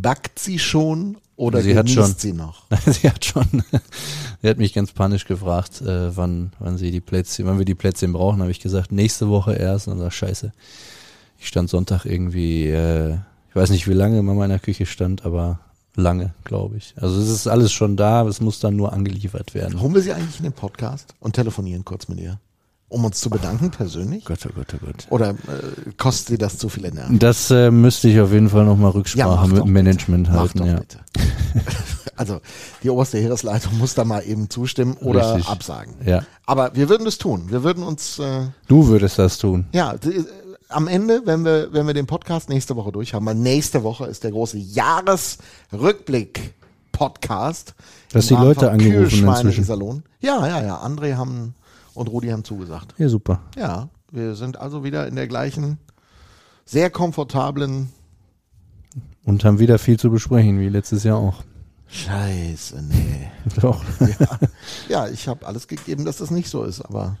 Backt sie schon oder Sie hat genießt schon. sie noch? sie hat schon, sie hat mich ganz panisch gefragt, äh, wann, wann sie die Plätzchen, wann wir die Plätzchen brauchen. Habe ich gesagt, nächste Woche erst. Und dann sag scheiße. Ich stand Sonntag irgendwie, äh, ich weiß nicht, wie lange Mama in der Küche stand, aber lange, glaube ich. Also es ist alles schon da, es muss dann nur angeliefert werden. Holen wir sie eigentlich in den Podcast und telefonieren kurz mit ihr, um uns zu bedanken persönlich? Gott, oh Gott, oh Gott. Oder äh, kostet sie das zu viel Energie? Das äh, müsste ich auf jeden Fall nochmal Rücksprache mach mit dem Management Mach halten. doch Ja. bitte. Also die oberste Heeresleitung muss da mal eben zustimmen oder Richtig. absagen. ja, Aber wir würden es tun. Wir würden uns äh, du würdest das tun. ja d- äh, am Ende, wenn wir wenn wir den Podcast nächste Woche durch haben, weil nächste Woche ist der große Jahresrückblick Podcast. Dass die Leute angerufen inzwischen. Iserlohn. Ja, ja, ja. André haben und Rudi haben zugesagt. Ja, super. Ja, wir sind also wieder in der gleichen sehr komfortablen Und haben wieder viel zu besprechen, wie letztes Jahr auch. Scheiße, nee. Doch. Ja, ja ich habe alles gegeben, dass das nicht so ist, aber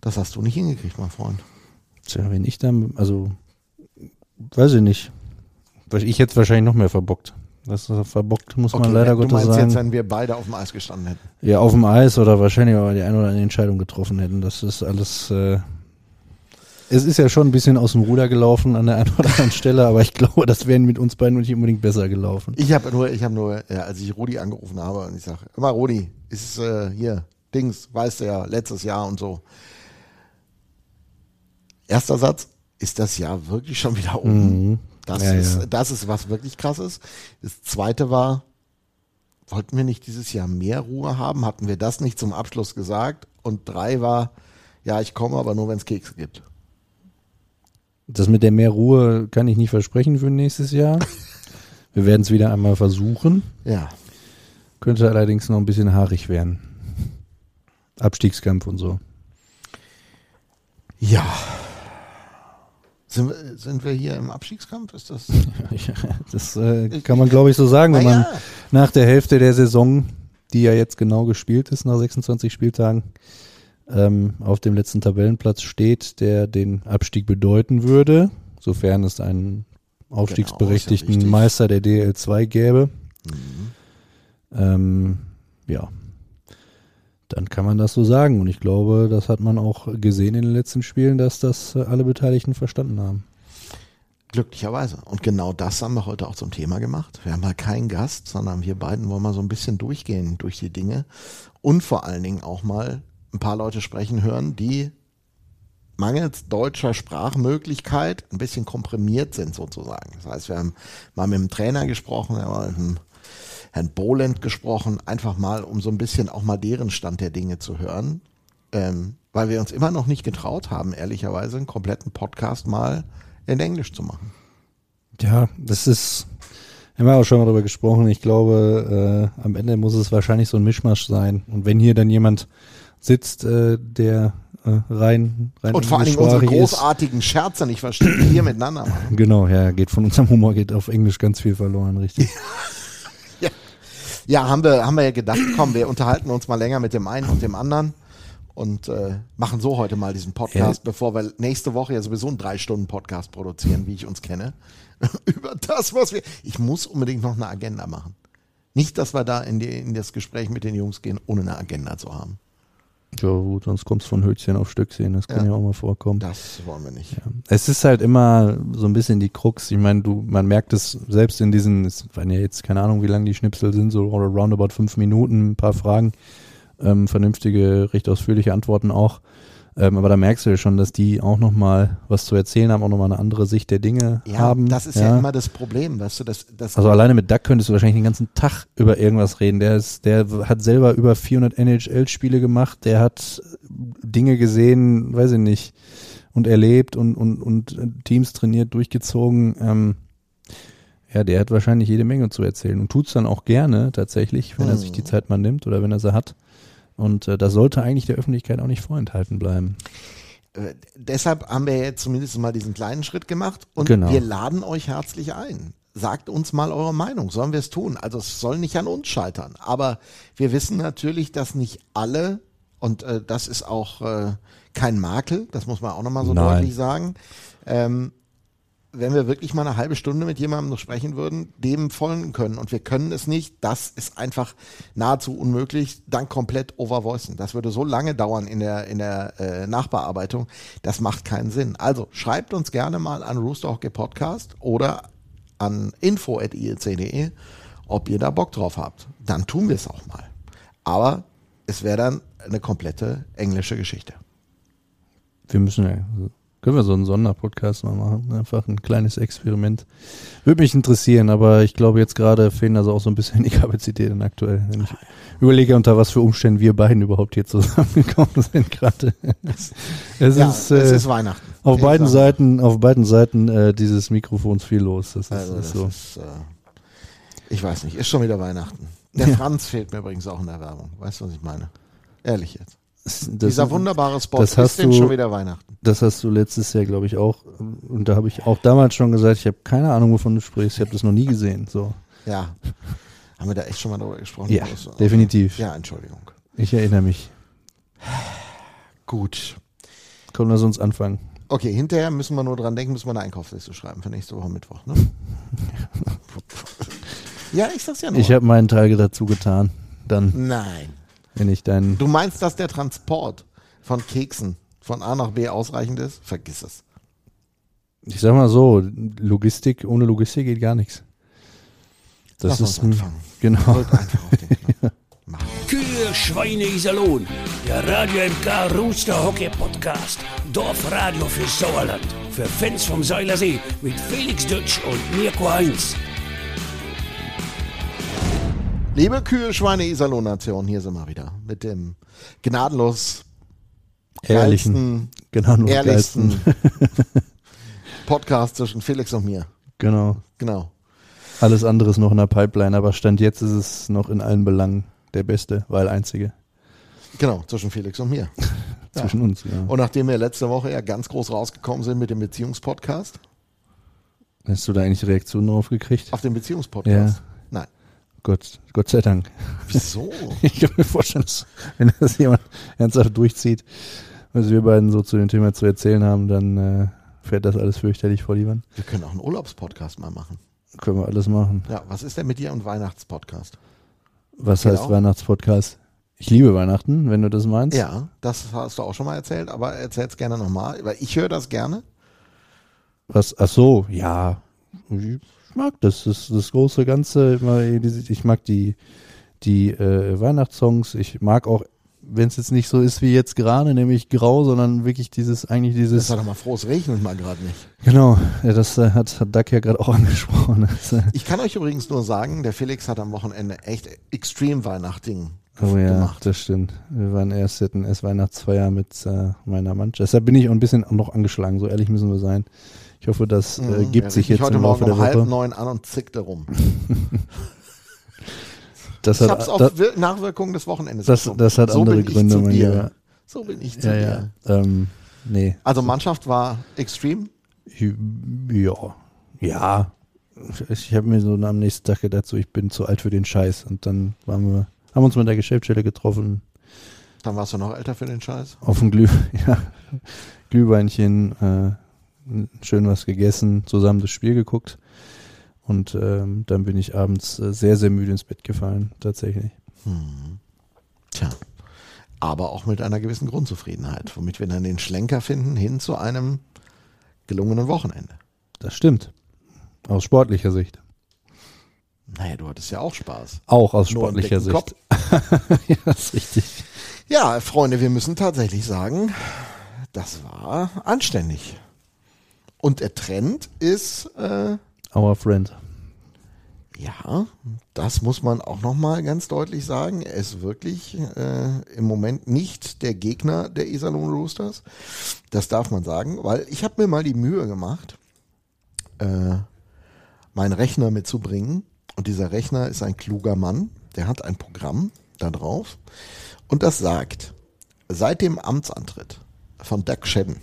das hast du nicht hingekriegt, mein Freund. Tja, wenn ich dann, also, weiß ich nicht. Ich hätte wahrscheinlich noch mehr verbockt. Das ist verbockt, muss man leider Gottes meinst sagen. jetzt, wenn wir beide auf dem Eis gestanden hätten. ja, auf dem Eis oder wahrscheinlich auch die eine oder andere Entscheidung getroffen hätten. Das ist alles, äh, es ist ja schon ein bisschen aus dem Ruder gelaufen an der einen oder anderen Stelle, aber ich glaube, das wäre mit uns beiden nicht unbedingt besser gelaufen. Ich habe nur, ich habe nur, ja, als ich Rudi angerufen habe und ich sage, immer Rudi, ist äh, hier, Dings, weißt du ja, letztes Jahr und so. Erster Satz, ist das Jahr wirklich schon wieder um? Das. Ja, ist, ja. das ist was wirklich krasses. Das zweite war, wollten wir nicht dieses Jahr mehr Ruhe haben? Hatten wir das nicht zum Abschluss gesagt? Und drei war, ja, ich komme, aber nur wenn es Kekse gibt. Das mit der mehr Ruhe kann ich nicht versprechen für nächstes Jahr. Wir werden es wieder einmal versuchen. Ja. Könnte allerdings noch ein bisschen haarig werden. Abstiegskampf und so. Ja. Sind wir, sind wir hier im Abstiegskampf? Ist das? Ja, das äh, kann man, glaube ich, so sagen, wenn man Naja. nach der Hälfte der Saison, die ja jetzt genau gespielt ist, nach 26 Spieltagen, ähm, auf dem letzten Tabellenplatz steht, der den Abstieg bedeuten würde, sofern es einen aufstiegsberechtigten Genau, ja Meister der DL2 gäbe. Ähm, ja, dann kann man das so sagen. Und ich glaube, das hat man auch gesehen in den letzten Spielen, dass das äh, alle Beteiligten verstanden haben. Glücklicherweise. Und genau das haben wir heute auch zum Thema gemacht. Wir haben mal keinen Gast, sondern wir beiden wollen mal so ein bisschen durchgehen durch die Dinge und vor allen Dingen auch mal ein paar Leute sprechen hören, die mangels deutscher Sprachmöglichkeit ein bisschen komprimiert sind sozusagen. Das heißt, wir haben mal mit dem Trainer gesprochen, wir haben mal mit dem Herrn Boland gesprochen, einfach mal, um so ein bisschen auch mal deren Stand der Dinge zu hören, ähm, weil wir uns immer noch nicht getraut haben, ehrlicherweise einen kompletten Podcast mal in Englisch zu machen. Ja, das ist, haben wir auch schon mal darüber gesprochen. Ich glaube, äh, am Ende muss es wahrscheinlich so ein Mischmasch sein. Und wenn hier dann jemand sitzt, äh, der äh, rein, rein Und vor allen Dingen unsere englischsprachig ist, großartigen Scherze nicht verstehen, die wir miteinander machen. Genau, ja, geht von unserem Humor geht auf Englisch ganz viel verloren, richtig. Ja, haben wir, haben wir ja gedacht, komm, wir unterhalten uns mal länger mit dem einen und dem anderen und äh, machen so heute mal diesen Podcast, bevor wir nächste Woche ja sowieso einen drei Stunden Podcast produzieren, wie ich uns kenne, über das, was wir. Ich muss unbedingt noch eine Agenda machen. Nicht, dass wir da in, die, in das Gespräch mit den Jungs gehen, ohne eine Agenda zu haben. Ja, gut, sonst kommst du von Höchstchen auf Stöckchen, das kann ja, Ja. auch mal vorkommen. Das wollen wir nicht. Ja. Es ist halt immer so ein bisschen die Krux. Ich meine, du, man merkt es selbst in diesen, es waren ja jetzt keine Ahnung, wie lang die Schnipsel sind, so roundabout fünf Minuten, ein paar Fragen, ähm, vernünftige, recht ausführliche Antworten auch. Ähm, aber da merkst du ja schon, dass die auch nochmal was zu erzählen haben, auch nochmal eine andere Sicht der Dinge Ja, haben. das ist ja. immer das Problem, weißt du, das, das Also alleine mit Duck könntest du wahrscheinlich den ganzen Tag über irgendwas reden. Der ist, der hat selber über 400 NHL-Spiele gemacht. Der hat Dinge gesehen, weiß ich nicht, und erlebt und und und Teams trainiert, durchgezogen. Ähm, ja, der hat wahrscheinlich jede Menge zu erzählen und tut's dann auch gerne tatsächlich, wenn er sich die Zeit mal nimmt oder wenn er sie hat. Und äh, das sollte eigentlich der Öffentlichkeit auch nicht vorenthalten bleiben. Äh, deshalb haben wir jetzt zumindest mal diesen kleinen Schritt gemacht und Genau. wir laden euch herzlich ein. Sagt uns mal eure Meinung, sollen wir es tun? Also es soll nicht an uns scheitern, aber wir wissen natürlich, dass nicht alle und äh, das ist auch äh, kein Makel, das muss man auch nochmal so Nein. deutlich sagen, ähm, wenn wir wirklich mal eine halbe Stunde mit jemandem noch sprechen würden, dem folgen können. Und wir können es nicht. Das ist einfach nahezu unmöglich, dann komplett overvoicen. Das würde so lange dauern in der, in der äh, Nachbearbeitung. Das macht keinen Sinn. Also schreibt uns gerne mal an Roosterhockey Podcast oder an info.iec.de, ob ihr da Bock drauf habt. Dann tun wir es auch mal. Aber es wäre dann eine komplette englische Geschichte. Wir müssen ja, können wir so einen Sonderpodcast mal machen. Einfach ein kleines Experiment. Würde mich interessieren, aber ich glaube jetzt gerade fehlen also auch so ein bisschen die Kapazitäten aktuell. Wenn ich überlege, unter was für Umständen wir beiden überhaupt hier zusammengekommen sind gerade. Es Ja, ist, es äh, ist Weihnachten. auf beiden Seiten, auf beiden Seiten äh, dieses Mikrofons viel los. Das ist, Also ist das so. ist, äh, ich weiß nicht, ist schon wieder Weihnachten. Der Ja. Franz fehlt mir übrigens auch in der Werbung. Weißt du, was ich meine? Ehrlich jetzt. Das, Dieser wunderbare Spot das hast ist denn du- schon wieder Weihnachten. Das hast du letztes Jahr, glaube ich, auch. Und da habe ich auch damals schon gesagt, ich habe keine Ahnung, wovon du sprichst. Ich habe das noch nie gesehen. So. Ja. Haben wir da echt schon mal drüber gesprochen? Ja, Das- definitiv. Ja, Entschuldigung. Ich erinnere mich. Gut. Komm, lass uns anfangen. Okay, hinterher müssen wir nur dran denken, müssen wir eine Einkaufsliste schreiben für nächste Woche Mittwoch. Ne? ja, ich sag's ja nur. Ich habe meinen Teil dazu getan. Dann, Nein. Wenn ich deinen. Du meinst, dass der Transport von Keksen von A nach B ausreichend ist? Vergiss es. Ich sag mal so, Logistik, ohne Logistik geht gar nichts. Das Lass uns ist ein, anfangen. genau. Drück einfach auf den Knopf. Mach. Kühe, Schweine, Iserlohn. Der Radio MK Rooster Hockey Podcast. Dorfradio für Sauerland. Für Fans vom Seilersee mit Felix Dutsch und Mirko Heinz. Liebe Kühe, Schweine, Iserlohn-Nation, hier sind wir wieder mit dem gnadenlos Ehrlichen, geilsten, nur ehrlichsten. Podcast zwischen Felix und mir. Genau. Genau. Alles andere ist noch in der Pipeline, aber Stand jetzt ist es noch in allen Belangen der beste, weil einzige Genau, zwischen Felix und mir. Ja. zwischen uns. Ja. Und nachdem wir letzte Woche ja ganz groß rausgekommen sind mit dem Beziehungspodcast, Hast du da eigentlich Reaktionen drauf gekriegt? auf den Beziehungspodcast. Ja. Gott, Gott sei Dank. Wieso? Ich kann mir vorstellen, dass, wenn das jemand ernsthaft durchzieht, was wir beiden so zu dem Thema zu erzählen haben, dann äh, fährt das alles fürchterlich vor die Wand. Wir können auch einen Urlaubspodcast mal machen. Können wir alles machen. Ja, was ist denn mit dir und Weihnachtspodcast? Was Genau. heißt Weihnachtspodcast? Ich liebe Weihnachten, wenn du das meinst. Ja, das hast du auch schon mal erzählt, aber erzähl's gerne nochmal, weil ich höre das gerne. Was, ach so, ja. Ich mag das. Das, das große Ganze. immer Ich mag die, die äh, Weihnachtssongs. Ich mag auch, wenn es jetzt nicht so ist wie jetzt gerade, nämlich grau, sondern wirklich dieses, eigentlich Das dieses. war doch mal froh, es regnet mal gerade nicht. Genau, ja, das äh, hat, hat Doug ja gerade auch angesprochen. Das, äh, Ich kann euch übrigens nur sagen, der Felix hat am Wochenende echt extrem Weihnachting Oh ja, gemacht. das stimmt. Wir waren erst, erst Weihnachtsfeier mit äh, meiner Mannschaft. Deshalb bin ich auch ein bisschen noch angeschlagen, so ehrlich müssen wir sein. Ich hoffe, das äh, Mhm, gibt er sich jetzt heute im Laufe Morgen um halb neun an und zickte rum. Das Ich hat, auf das, Wir- Nachwirkungen des Wochenendes. das, das hat so andere Gründe, mein. Lieber. So bin ich zu Ja, dir. ja. Ähm, nee. Also Mannschaft war extrem. Ja. Ja. Ich habe mir so am nächsten Tag gedacht, so ich bin zu alt für den Scheiß. Und dann waren wir, haben uns mit der Geschäftsstelle getroffen, Dann warst du noch älter für den Scheiß. auf dem Glüh, ja, Glühweinchen, äh, schön was gegessen, zusammen das Spiel geguckt. Und ähm, dann bin ich abends äh, sehr, sehr müde ins Bett gefallen, tatsächlich. Tja. Aber auch mit einer gewissen Grundzufriedenheit, womit wir dann den Schlenker finden hin zu einem gelungenen Wochenende. Das stimmt. Aus sportlicher Sicht. Naja, du hattest ja auch Spaß. Auch aus Nur sportlicher Sicht. ja, das ist richtig. Ja, Freunde, wir müssen tatsächlich sagen, das war anständig. Und der Trend ist, äh, Our friend. ja, das muss man auch nochmal ganz deutlich sagen, er ist wirklich äh, im Moment nicht der Gegner der Iserlohn Roosters. Das darf man sagen, weil ich habe mir mal die Mühe gemacht, äh, meinen Rechner mitzubringen. Und dieser Rechner ist ein kluger Mann, der hat ein Programm da drauf. Und das sagt, seit dem Amtsantritt von Doug Shedden,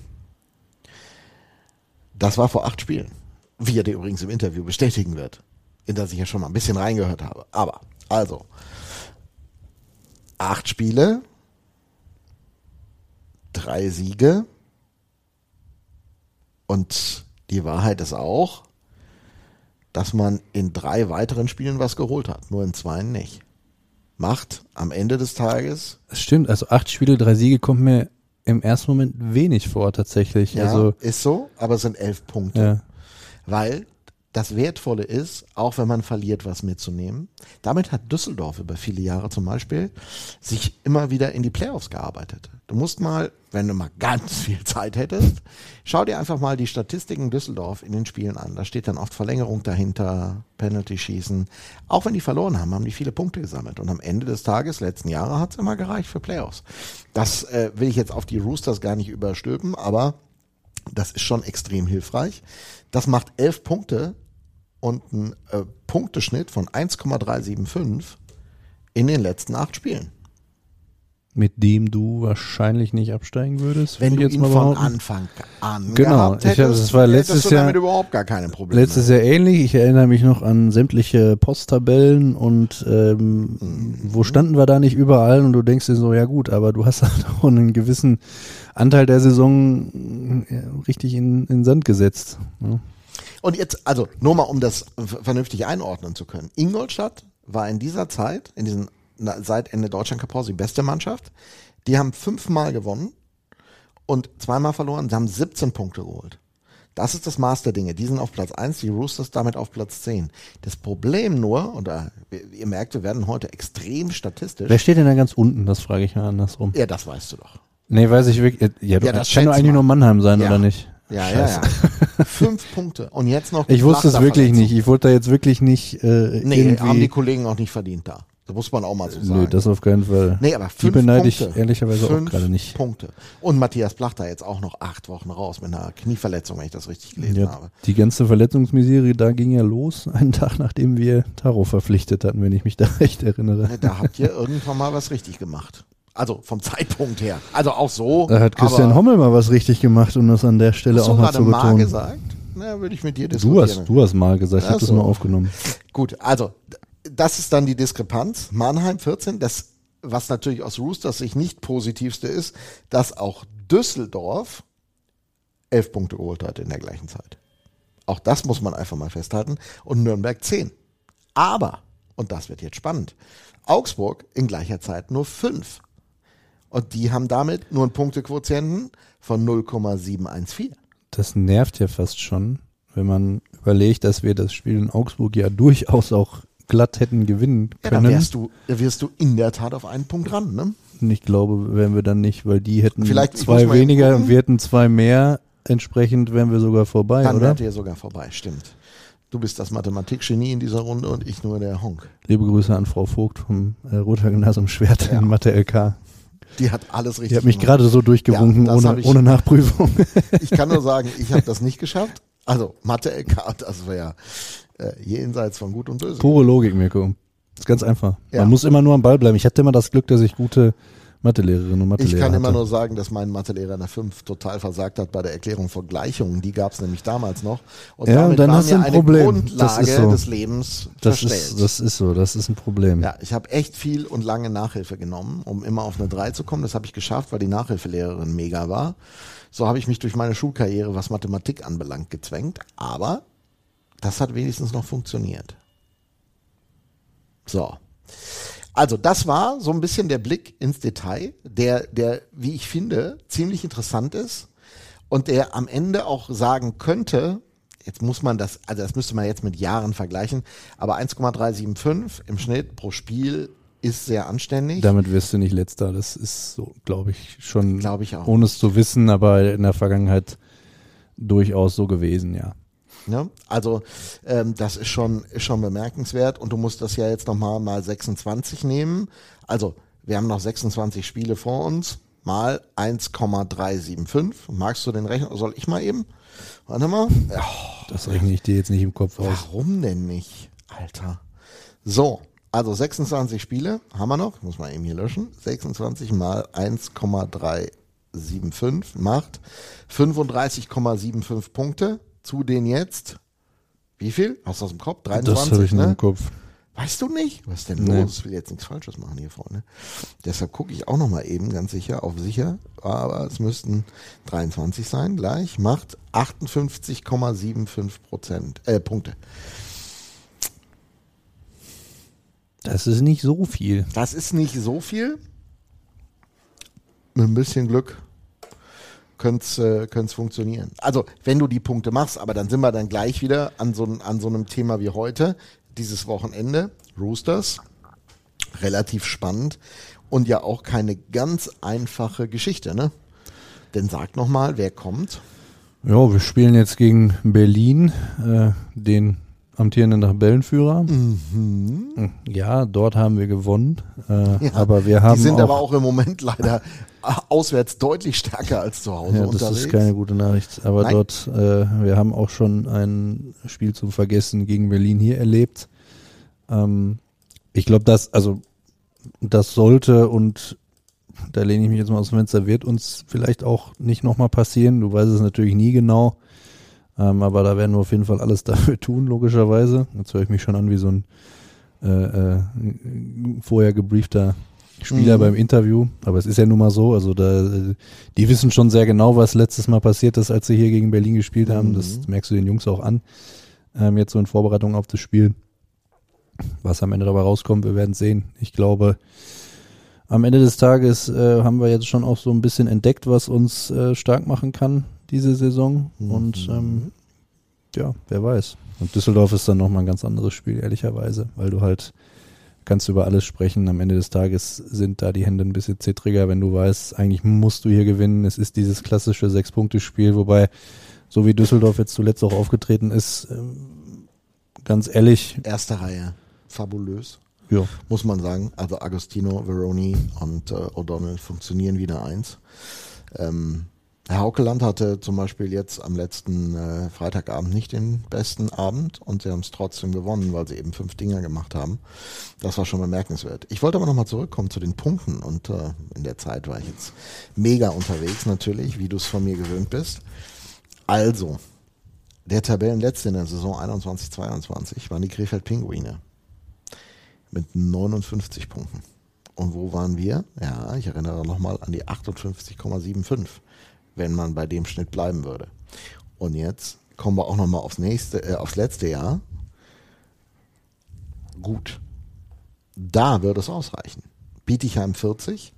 das war vor acht Spielen, wie er dir übrigens im Interview bestätigen wird, in das ich ja schon mal ein bisschen reingehört habe. Aber, also, acht Spiele, drei Siege und die Wahrheit ist auch, dass man in drei weiteren Spielen was geholt hat, nur in zwei nicht. Macht am Ende des Tages Das stimmt, also acht Spiele, drei Siege kommt mir im ersten Moment wenig vor tatsächlich. Ja, Also ist so, aber es sind elf Punkte. ja. Weil das Wertvolle ist, auch wenn man verliert, was mitzunehmen. Damit hat Düsseldorf über viele Jahre zum Beispiel sich immer wieder in die Playoffs gearbeitet. Du musst mal, wenn du mal ganz viel Zeit hättest, schau dir einfach mal die Statistiken Düsseldorf in den Spielen an. Da steht dann oft Verlängerung dahinter, Penalty-Schießen. Auch wenn die verloren haben, haben die viele Punkte gesammelt. Und am Ende des Tages, letzten Jahre, hat es immer gereicht für Playoffs. Das äh, will ich jetzt auf die Roosters gar nicht überstülpen, aber das ist schon extrem hilfreich. Das macht elf Punkte und einen äh, Punkteschnitt von 1,375 in den letzten acht Spielen. Mit dem du wahrscheinlich nicht absteigen würdest. Wenn du ich ihn mal von. Anfang an Genau, gehabt ich hab- hättest, das war letztes hättest du Jahr- damit überhaupt gar keine Probleme. Letztes Jahr ähnlich. Ich erinnere mich noch an sämtliche Posttabellen und ähm, wo standen wir da nicht überall und du denkst dir so, ja gut, aber du hast halt auch einen gewissen Anteil der Saison äh, richtig in, in den Sand gesetzt. ne? Und jetzt, also nur mal, um das vernünftig einordnen zu können. Ingolstadt war in dieser Zeit, in diesen seit Ende Deutschland Cup die beste Mannschaft. Die haben fünfmal gewonnen und zweimal verloren. Sie haben 17 Punkte geholt. Das ist das Maß der Dinge. Die sind auf Platz 1, die Roosters damit auf Platz 10. Das Problem nur, und da, ihr merkt, wir werden heute extrem statistisch. Wer steht denn da ganz unten? Das frage ich mal andersrum. Ja, das weißt du doch. Nee, weiß ich wirklich. äh, Ja, du, Ja, das kann doch eigentlich mal. nur Mannheim sein, Ja. oder nicht? Ja, ja, Scheiße. ja. Fünf Punkte. Und jetzt noch Ich wusste es wirklich nicht. Ich wollte da jetzt wirklich nicht äh, Nee, irgendwie. haben die Kollegen auch nicht verdient da. Das muss man auch mal so sagen. Nö, das auf keinen Fall. Nee, aber die fünf beneide ich Punkte. ehrlicherweise auch Fünf gerade nicht. Punkte. Und Matthias Plachter jetzt auch noch acht Wochen raus mit einer Knieverletzung, wenn ich das richtig gelesen Ja, habe. die ganze Verletzungsmisere, da ging ja los, einen Tag nachdem wir Taro verpflichtet hatten, wenn ich mich da recht erinnere. Da habt ihr irgendwann mal was richtig gemacht. Also vom Zeitpunkt her. Also auch so. Da hat Christian Hommel mal was richtig gemacht, um das an der Stelle Hast du auch mal gerade zu mal betonen. gesagt? Na, würde ich mit dir Du diskutieren. hast, du hast mal gesagt, ich habe das nur aufgenommen. Gut, also das ist dann die Diskrepanz. Mannheim 14, das, was natürlich aus Roosters Sicht nicht positivste ist, dass auch Düsseldorf elf Punkte geholt hat in der gleichen Zeit. Auch das muss man einfach mal festhalten. Und Nürnberg 10. Aber, und das wird jetzt spannend, Augsburg in gleicher Zeit nur fünf. Und die haben damit nur einen Punktequotienten von 0,714. Das nervt ja fast schon, wenn man überlegt, dass wir das Spiel in Augsburg ja durchaus auch glatt hätten gewinnen Ja, dann können. wärst du, da wirst du in der Tat auf einen Punkt ran, ne? Ich glaube, wären wir dann nicht, weil die hätten Vielleicht- zwei weniger und wir hätten zwei mehr. Entsprechend wären wir sogar vorbei, Dann oder? wärt ihr sogar vorbei, stimmt. Du bist das Mathematikgenie in dieser Runde und ich nur der Honk. Liebe Grüße an Frau Vogt vom äh, Roter Gymnasium Schwert Ja. in Mathe LK. Die hat alles richtig Die hat mich gemacht. gerade so durchgewunken, Ja, ohne, ich- ohne Nachprüfung. Ich kann nur sagen, ich habe das nicht geschafft. Also Mathe LK, das wäre äh, jenseits von Gut und Böse. Pure Logik, Mirko. ist ganz einfach. Ja. Man muss immer nur am Ball bleiben. Ich hatte immer das Glück, dass ich gute Mathelehrerin und Mathelehrer Ich kann immer hatte. nur sagen, dass mein Mathelehrer in der 5 total versagt hat bei der Erklärung von Gleichungen. Die gab es nämlich damals noch. Und Ja, damit und dann war hast du mir ein eine Problem. Das Grundlage ist so. des Lebens das verstellt. ist, das ist so, das ist ein Problem. Ja, ich habe echt viel und lange Nachhilfe genommen, um immer auf eine 3 zu kommen. Das habe ich geschafft, weil die Nachhilfelehrerin mega war. So habe ich mich durch meine Schulkarriere, was Mathematik anbelangt, gezwängt. Aber das hat wenigstens noch funktioniert. So. Also das war so ein bisschen der Blick ins Detail, der, der, wie ich finde, ziemlich interessant ist und der am Ende auch sagen könnte, jetzt muss man das, also das müsste man jetzt mit Jahren vergleichen, aber 1,375 im Schnitt pro Spiel ist sehr anständig. Damit wirst du nicht letzter. Das ist so, glaube ich, schon, Glaube ich auch. ohne es zu wissen, aber in der Vergangenheit durchaus so gewesen, ja. Ne? Also ähm, das ist schon, ist schon bemerkenswert und du musst das ja jetzt nochmal mal 26 nehmen. Also wir haben noch 26 Spiele vor uns, mal 1,375. Magst du den Rechner? Soll ich mal eben? Warte mal. Ja, Das rechne ich dir jetzt nicht im Kopf aus. warum denn nicht, Alter? So, also 26 Spiele haben wir noch. Muss man eben hier löschen. 26 mal 1,375 macht 35,75 Punkte. Zu den jetzt, wie viel? Hast du aus dem Kopf? Das 23, habe ich ne? im Kopf. Weißt du nicht? Was ist denn Nee. los? Ich will jetzt nichts Falsches machen hier vorne. Deshalb gucke ich auch nochmal eben ganz sicher auf sicher. Aber es müssten 23 sein gleich. Macht 58,75 Prozent, äh, Punkte. Das ist nicht so viel. Das ist nicht so viel. Mit ein bisschen Glück könnte es äh, können's funktionieren. Also, wenn du die Punkte machst, aber dann sind wir dann gleich wieder an so, an so einem Thema wie heute, dieses Wochenende, Roosters. Relativ spannend und ja auch keine ganz einfache Geschichte, ne? Denn sag nochmal, wer kommt? Ja, wir spielen jetzt gegen Berlin, äh, den amtierenden Tabellenführer. Mhm. Ja, dort haben wir gewonnen. Äh, Ja, aber wir haben die sind auch, aber auch im Moment leider auswärts deutlich stärker als zu Hause ja, das unterwegs. ist keine gute Nachricht. Aber Nein. dort, äh, wir haben auch schon ein Spiel zum Vergessen gegen Berlin hier erlebt. Ähm, ich glaube, das, also das sollte und da lehne ich mich jetzt mal aus dem Fenster, wird uns vielleicht auch nicht nochmal passieren. Du weißt es natürlich nie genau. Ähm, aber da werden wir auf jeden Fall alles dafür tun, logischerweise. Jetzt höre ich mich schon an wie so ein äh, äh, vorher gebriefter Spieler Mhm. beim Interview. Aber es ist ja nun mal so, also da, die wissen schon sehr genau, was letztes Mal passiert ist, als sie hier gegen Berlin gespielt haben. Das Mhm. merkst du den Jungs auch an. Ähm, jetzt so in Vorbereitung auf das Spiel. Was am Ende dabei rauskommt, wir werden sehen. Ich glaube, am Ende des Tages äh, haben wir jetzt schon auch so ein bisschen entdeckt, was uns äh, stark machen kann diese Saison. Und ähm, ja, wer weiß. Und Düsseldorf ist dann nochmal ein ganz anderes Spiel, ehrlicherweise, weil du halt kannst über alles sprechen. Am Ende des Tages sind da die Hände ein bisschen zittriger, wenn du weißt, eigentlich musst du hier gewinnen. Es ist dieses klassische Sechs-Punkte-Spiel, wobei, so wie Düsseldorf jetzt zuletzt auch aufgetreten ist, ähm, ganz ehrlich, Erste Reihe. Fabulös. ja, muss man sagen. Also Agostino, Veroni und äh, O'Donnell funktionieren wieder eins. Ähm, Herr Haukeland hatte zum Beispiel jetzt am letzten äh, Freitagabend nicht den besten Abend und sie haben es trotzdem gewonnen, weil sie eben fünf Dinger gemacht haben. Das war schon bemerkenswert. Ich wollte aber nochmal zurückkommen zu den Punkten und äh, in der Zeit war ich jetzt mega unterwegs natürlich, wie du es von mir gewöhnt bist. Also, der Tabellenletzte in der Saison 21-22 waren die Krefeld Pinguine mit 59 Punkten. Und wo waren wir? Ja, ich erinnere nochmal an die 58,75, wenn man bei dem Schnitt bleiben würde. Und jetzt kommen wir auch nochmal aufs nächste, äh, aufs letzte Jahr. Gut. Da würde es ausreichen. Bietigheim 40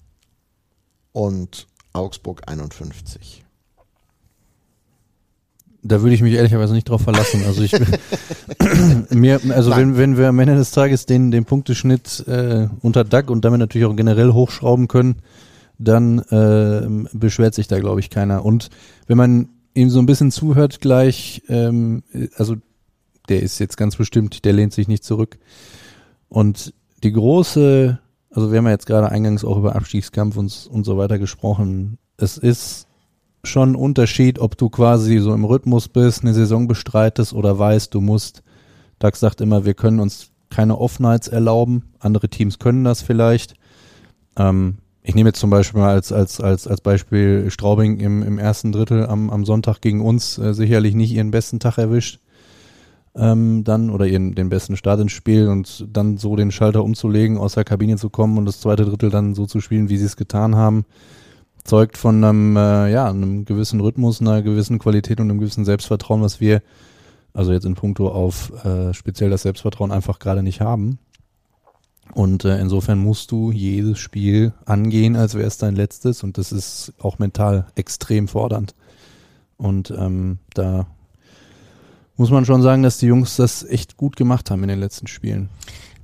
und Augsburg 51. Da würde ich mich ehrlicherweise nicht drauf verlassen. Also ich mir, also wenn, wenn wir am Ende des Tages den, den Punkteschnitt äh, unter DAC und damit natürlich auch generell hochschrauben können, dann äh, beschwert sich da, glaube ich, keiner. Und wenn man ihm so ein bisschen zuhört gleich, ähm, also der ist jetzt ganz bestimmt, der lehnt sich nicht zurück. Und die große, also wir haben ja jetzt gerade eingangs auch über Abstiegskampf und, und so weiter gesprochen. Es ist schon ein Unterschied, ob du quasi so im Rhythmus bist, eine Saison bestreitest oder weißt, du musst. Dax sagt immer, wir können uns keine Off-Nights erlauben. Andere Teams können das vielleicht. Ähm, ich nehme jetzt zum Beispiel mal als, als, als, als Beispiel Straubing im, im ersten Drittel am, am Sonntag gegen uns äh, sicherlich nicht ihren besten Tag erwischt. Ähm, dann oder ihren, den besten Start ins Spiel und dann so den Schalter umzulegen, aus der Kabine zu kommen und das zweite Drittel dann so zu spielen, wie sie es getan haben zeugt von einem, äh, ja, einem gewissen Rhythmus, einer gewissen Qualität und einem gewissen Selbstvertrauen, was wir, also jetzt in puncto auf äh, speziell das Selbstvertrauen einfach gerade nicht haben. Und äh, insofern musst du jedes Spiel angehen, als wäre es dein letztes und das ist auch mental extrem fordernd. Und ähm, da muss man schon sagen, dass die Jungs das echt gut gemacht haben in den letzten Spielen.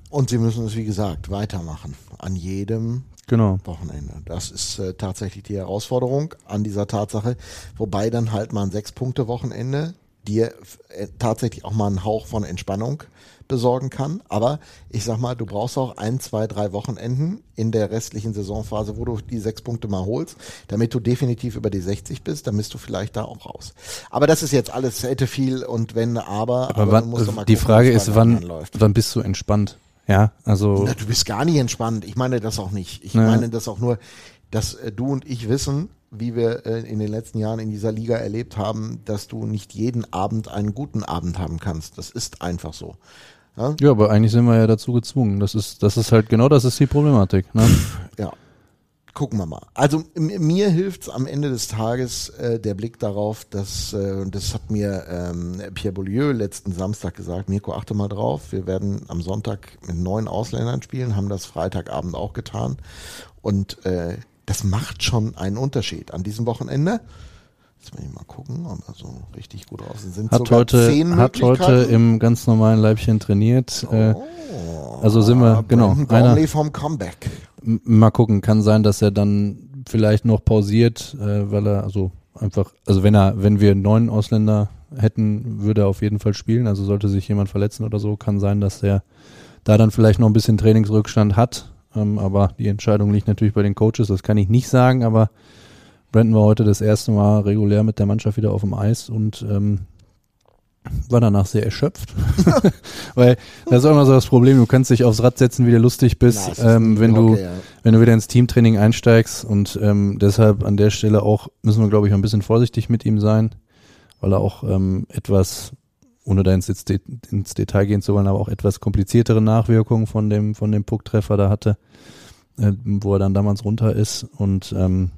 Und sie müssen es, wie gesagt, weitermachen. An jedem Genau. Wochenende. Das ist äh, tatsächlich die Herausforderung an dieser Tatsache. Wobei dann halt mal ein Sechs-Punkte-Wochenende dir äh, tatsächlich auch mal einen Hauch von Entspannung besorgen kann. Aber ich sag mal, du brauchst auch ein, zwei, drei Wochenenden in der restlichen Saisonphase, wo du die sechs Punkte mal holst, damit du definitiv über die 60 bist, dann bist du vielleicht da auch raus. Aber das ist jetzt alles hätte viel und wenn, aber. Aber, aber wann, die gucken, Frage ist, wann, wann bist du entspannt? Ja, also Na, du bist gar nicht entspannt. Ich meine das auch nicht. Ich Ja. meine das auch nur, dass äh, du und ich wissen, wie wir äh, in den letzten Jahren in dieser Liga erlebt haben, dass du nicht jeden Abend einen guten Abend haben kannst. Das ist einfach so. Ja? Ja, aber eigentlich sind wir ja dazu gezwungen. Das ist, das ist halt genau das ist die Problematik. Ne? Ja. Gucken wir mal. Also mir hilft's am Ende des Tages äh, der Blick darauf, dass, äh, und das hat mir ähm, Pierre Beaulieu letzten Samstag gesagt, Mirko, achte mal drauf, wir werden am Sonntag mit neun Ausländern spielen, haben das Freitagabend auch getan. Und äh, das macht schon einen Unterschied. An diesem Wochenende, jetzt muss ich mal gucken, ob wir so richtig gut raus sind. Hat sogar heute, zehn hat heute im ganz normalen Leibchen trainiert. Äh, Oh, also sind wir- genau, einer- vom Comeback. Mal gucken, kann sein, dass er dann vielleicht noch pausiert, äh, weil er also einfach, also wenn er, wenn wir neun Ausländer hätten, würde er auf jeden Fall spielen. Also sollte sich jemand verletzen oder so, kann sein, dass er da dann vielleicht noch ein bisschen Trainingsrückstand hat. Ähm, aber die Entscheidung liegt natürlich bei den Coaches, das kann ich nicht sagen, aber Brandon war heute das erste Mal regulär mit der Mannschaft wieder auf dem Eis und ähm, war danach sehr erschöpft. Weil das ist auch immer so das Problem, du kannst dich aufs Rad setzen, wie du lustig bist, Na, ähm, wenn du Hockey, ja. wenn du wieder ins Teamtraining einsteigst und ähm, deshalb an der Stelle auch müssen wir, glaube ich, ein bisschen vorsichtig mit ihm sein, weil er auch ähm, etwas, ohne da ins, ins, Detail gehen zu wollen, aber auch etwas kompliziertere Nachwirkungen von dem, von dem Pucktreffer da hatte, äh, wo er dann damals runter ist und ähm,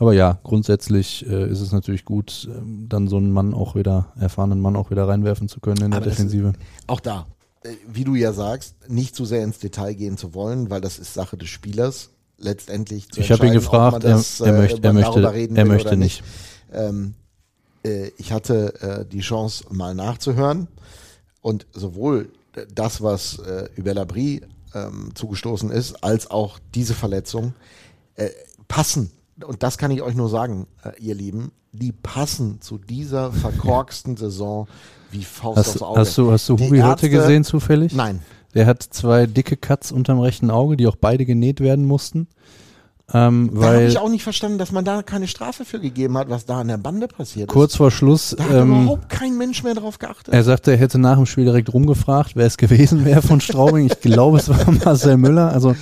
aber ja, grundsätzlich äh, ist es natürlich gut, ähm, dann so einen Mann auch wieder, erfahrenen Mann auch wieder reinwerfen zu können in der Aber ist- Defensive. Auch da, äh, wie du ja sagst, nicht zu sehr ins Detail gehen zu wollen, weil das ist Sache des Spielers. Letztendlich zu Ich habe ihn gefragt, er, das, er äh, möchte, er möchte, darüber reden er möchte oder nicht. Ähm, äh, ich hatte äh, die Chance, mal nachzuhören und sowohl das, was äh, über Labrie ähm, zugestoßen ist, als auch diese Verletzung äh, passen. Und das kann ich euch nur sagen, äh, ihr Lieben, die passen zu dieser verkorksten Saison wie Faust Hast, aufs Auge. hast du, hast du Hubi heute Ärzte- gesehen zufällig? Nein. Der hat zwei dicke Cuts unterm rechten Auge, die auch beide genäht werden mussten. Ähm, Da habe ich auch nicht verstanden, dass man da keine Strafe für gegeben hat, was da an der Bande passiert kurz vor Schluss, ist. Da hat ähm, überhaupt kein Mensch mehr drauf geachtet. er sagte, er hätte nach dem Spiel direkt rumgefragt, wer es gewesen wäre von Straubing. Ich glaube, es war Marcel Müller. Also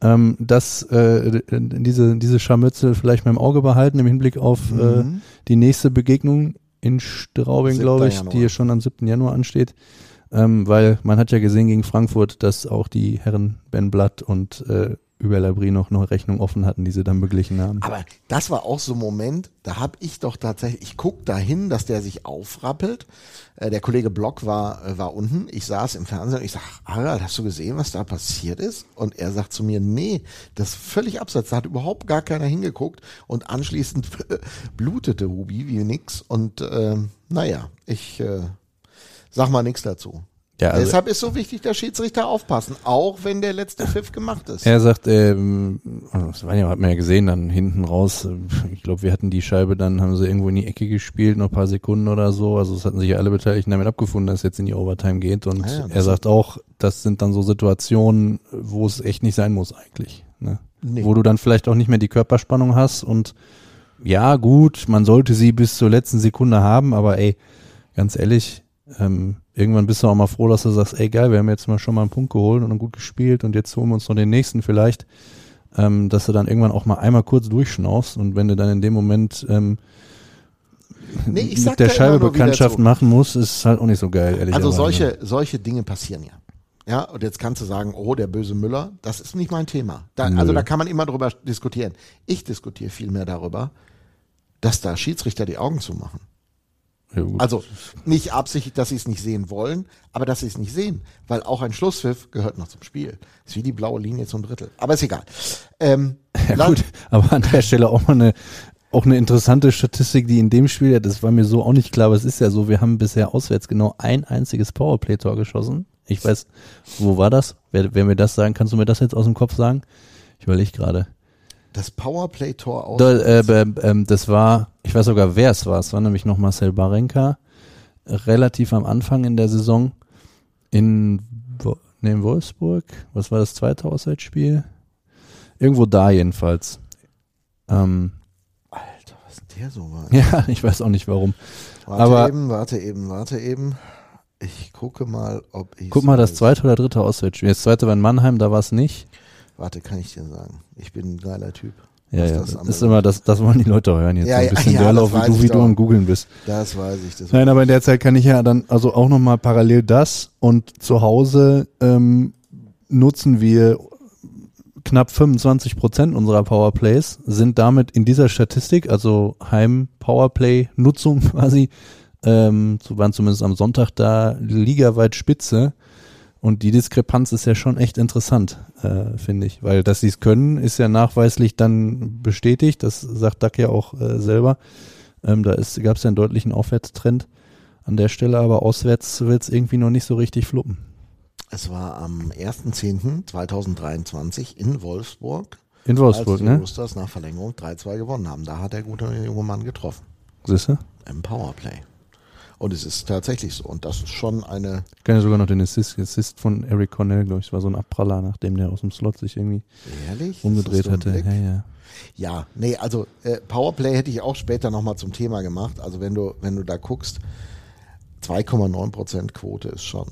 ähm, das, äh, diese, diese Scharmützel vielleicht mal im Auge behalten im Hinblick auf äh, Mhm. die nächste Begegnung in Straubing, 7. glaube ich, Januar. die ja schon am 7. Januar ansteht. Ähm, weil man hat ja gesehen gegen Frankfurt, dass auch die Herren Ben Blatt und äh, über Labrie noch eine Rechnung offen hatten, die sie dann beglichen haben. Aber das war auch so ein Moment, da habe ich doch tatsächlich, ich guck dahin, dass der sich aufrappelt. Äh, der Kollege Block war, äh, war unten, ich saß im Fernsehen und ich sag, Harald, hast du gesehen, was da passiert ist? Und er sagt zu mir, nee, das ist völlig abseits, da hat überhaupt gar keiner hingeguckt und anschließend blutete Hubi wie nix und ähm, naja, ich äh, sag mal nichts dazu. Ja, also- Deshalb ist so wichtig, dass Schiedsrichter aufpassen, auch wenn der letzte Pfiff gemacht ist. Er sagt, ähm, das war ja, hat man ja gesehen, dann hinten raus, ich glaube, wir hatten die Scheibe, dann haben sie irgendwo in die Ecke gespielt, noch ein paar Sekunden oder so. Also es hatten sich ja alle Beteiligten damit abgefunden, dass es jetzt in die Overtime geht. Und Ah ja, er sagt auch, das sind dann so Situationen, wo es echt nicht sein muss eigentlich. Ne? Nee. Wo du dann vielleicht auch nicht mehr die Körperspannung hast und ja, gut, man sollte sie bis zur letzten Sekunde haben, aber ey, ganz ehrlich, ähm, irgendwann bist du auch mal froh, dass du sagst, ey geil, wir haben jetzt mal schon mal einen Punkt geholt und gut gespielt und jetzt holen wir uns noch den nächsten vielleicht, ähm, dass du dann irgendwann auch mal einmal kurz durchschnaufst und wenn du dann in dem Moment ähm, Nee, mit der Scheibe zu. machen musst, ist halt auch nicht so geil, ehrlich Also solche, solche Dinge passieren ja. Ja, und jetzt kannst du sagen, oh, der böse Müller, das ist nicht mein Thema. Da, also da kann man immer drüber diskutieren. Ich diskutiere vielmehr darüber, dass da Schiedsrichter die Augen zumachen. Ja. Also nicht absichtlich, dass sie es nicht sehen wollen, aber dass sie es nicht sehen, weil auch ein Schlusspfiff gehört noch zum Spiel. Ist wie die blaue Linie zum Drittel. Aber ist egal. Ähm, Ja gut, aber an der Stelle auch mal eine, auch eine interessante Statistik, die in dem Spiel, ja, das war mir so auch nicht klar, aber es ist ja so, wir haben bisher auswärts genau ein einziges Powerplay-Tor geschossen. Ich weiß, wo war das? Wer, wer mir das sagen, kannst du mir das jetzt aus dem Kopf sagen? Ich überlege gerade. Das Powerplay-Tor aus. Da, äh, ähm, das war, ich weiß sogar, wer es war. Es war nämlich noch Marcel Barenka, relativ am Anfang in der Saison in, nee, in Wolfsburg. Was war das zweite Auswärtsspiel? Irgendwo da jedenfalls. Ähm, Alter, was der so war. ja, ich weiß auch nicht warum. Warte aber- eben, warte eben, warte eben. Ich gucke mal, ob ich. Guck mal, das zweite oder dritte Auswärtsspiel. Das zweite war in Mannheim, da war es nicht. Warte, kann ich dir sagen. Ich bin ein geiler Typ. Ja, ja, das ist immer, das, das wollen die Leute hören jetzt. Ja, so ein bisschen ja, das wie du, wie du am Googeln bist. Das weiß ich. Das Nein, aber in der Zeit kann ich ja dann also auch nochmal parallel das und zu Hause ähm, nutzen wir knapp 25 Prozent unserer Powerplays, sind damit in dieser Statistik, also Heim-Powerplay-Nutzung quasi, ähm, waren zumindest am Sonntag da ligaweit Spitze. Und die Diskrepanz ist ja schon echt interessant, äh, finde ich. Weil, dass sie es können, ist ja nachweislich dann bestätigt. Das sagt Duck ja auch äh, selber. Ähm, da gab es ja einen deutlichen Aufwärtstrend an der Stelle, aber auswärts wird es irgendwie noch nicht so richtig fluppen. Es war am 1.10.2023 in Wolfsburg, In Wolfsburg, als die ne? Roosters nach Verlängerung 3-2 gewonnen haben. Da hat der gute junge Mann getroffen. Siehst du? Im Powerplay. Und es ist tatsächlich so. Und das ist schon eine, Ich kenne sogar noch den Assist, Assist von Eric Cornell, glaube ich. Das war so ein Abpraller, nachdem der aus dem Slot sich irgendwie ehrlich? umgedreht das so hatte. Blick? Ja, ja. Ja, nee, also äh, Powerplay hätte ich auch später nochmal zum Thema gemacht. Also wenn du, wenn du da guckst, 2,9% Quote ist schon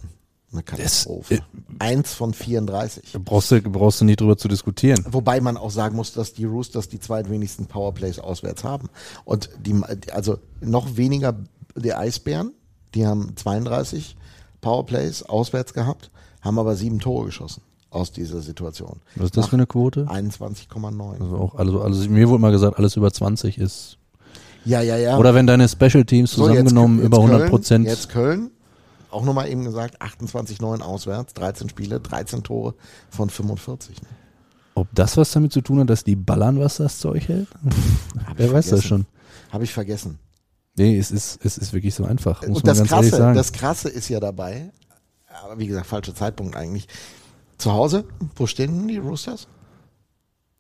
eine Katastrophe. äh, Eins von 34. Da brauchst du, brauchst du nicht drüber zu diskutieren. Wobei man auch sagen muss, dass die Roosters die zweitwenigsten Powerplays auswärts haben. Und die, also noch weniger die Eisbären, die haben 32 Powerplays auswärts gehabt, haben aber sieben Tore geschossen aus dieser Situation. Was ist das für eine Quote? 21,9. Also auch, also, also mir wurde mal gesagt, alles über 20 ist. Ja, ja, ja. Oder wenn deine Special Teams So, jetzt- zusammengenommen jetzt über 100 Köln, Prozent. Jetzt Köln, auch nochmal eben gesagt, 28-9 auswärts, 13 Spiele, 13 Tore von 45. Ne? Ob das was damit zu tun hat, dass die ballern, was das Zeug hält? Wer ich weiß das schon. Habe ich vergessen. Nee, es ist, es ist wirklich so einfach, muss Und das Krasse, das Krasse ist ja dabei, aber wie gesagt, falscher Zeitpunkt eigentlich. Zu Hause, wo stehen denn die Roosters?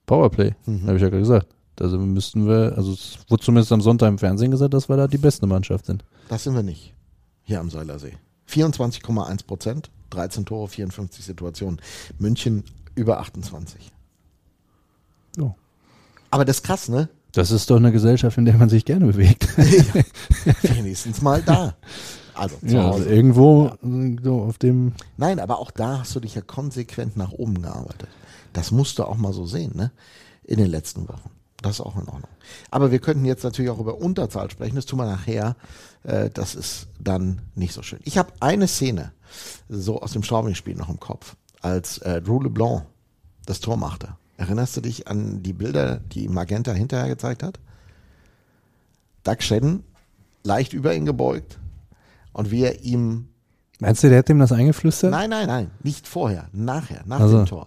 Powerplay, Mhm. habe ich ja gerade gesagt. Also müssten wir, also es wurde zumindest am Sonntag im Fernsehen gesagt, dass wir da die beste Mannschaft sind. Das sind wir nicht. Hier am Seilersee. 24,1 Prozent, 13 Tore, 54 Situationen. München über 28. Ja. Aber das ist krass, ne? Das ist doch eine Gesellschaft, in der man sich gerne bewegt. Wenigstens mal da. Also ja, also irgendwo so auf dem Nein, aber auch da hast du dich ja konsequent nach oben gearbeitet. Das musst du auch mal so sehen, ne? In den letzten Wochen. Das ist auch in Ordnung. Aber wir könnten jetzt natürlich auch über Unterzahl sprechen. Das tun wir nachher. Äh, das ist dann nicht so schön. Ich habe eine Szene so aus dem Straubing-Spiel noch im Kopf, als äh, Drew LeBlanc das Tor machte. Erinnerst du dich an die Bilder, die Magenta hinterher gezeigt hat? Doug Shedden leicht über ihn gebeugt und wie er ihm Meinst du, der hat dem das eingeflüstert? Nein, nein, nein, nicht vorher, nachher, nach Also. dem Tor.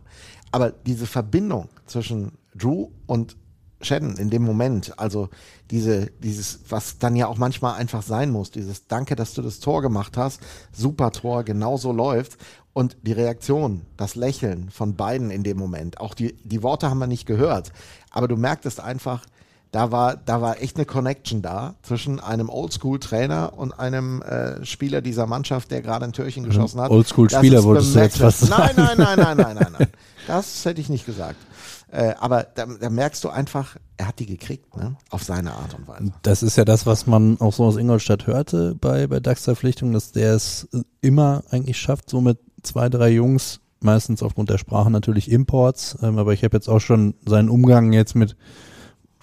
Aber diese Verbindung zwischen Drew und Shedden in dem Moment, also diese, dieses, was dann ja auch manchmal einfach sein muss, dieses Danke, dass du das Tor gemacht hast, super Tor, genau so läuft. Und die Reaktion, das Lächeln von beiden in dem Moment, auch die, die Worte haben wir nicht gehört, aber du merktest einfach, da war, da war echt eine Connection da zwischen einem Oldschool-Trainer und einem äh, Spieler dieser Mannschaft, der gerade ein Türchen geschossen hat. Oldschool-Spieler wolltest du jetzt bemerkenswert. fast Nein, nein, nein, nein, nein, nein, nein. Das hätte ich nicht gesagt. Äh, aber da, da merkst du einfach, er hat die gekriegt, ne? Auf seine Art und Weise. Das ist ja das, was man auch so aus Ingolstadt hörte bei, bei DAX-Verpflichtungen, dass der es immer eigentlich schafft, so mit zwei, drei Jungs, meistens aufgrund der Sprache natürlich Imports, ähm, aber ich habe jetzt auch schon seinen Umgang jetzt mit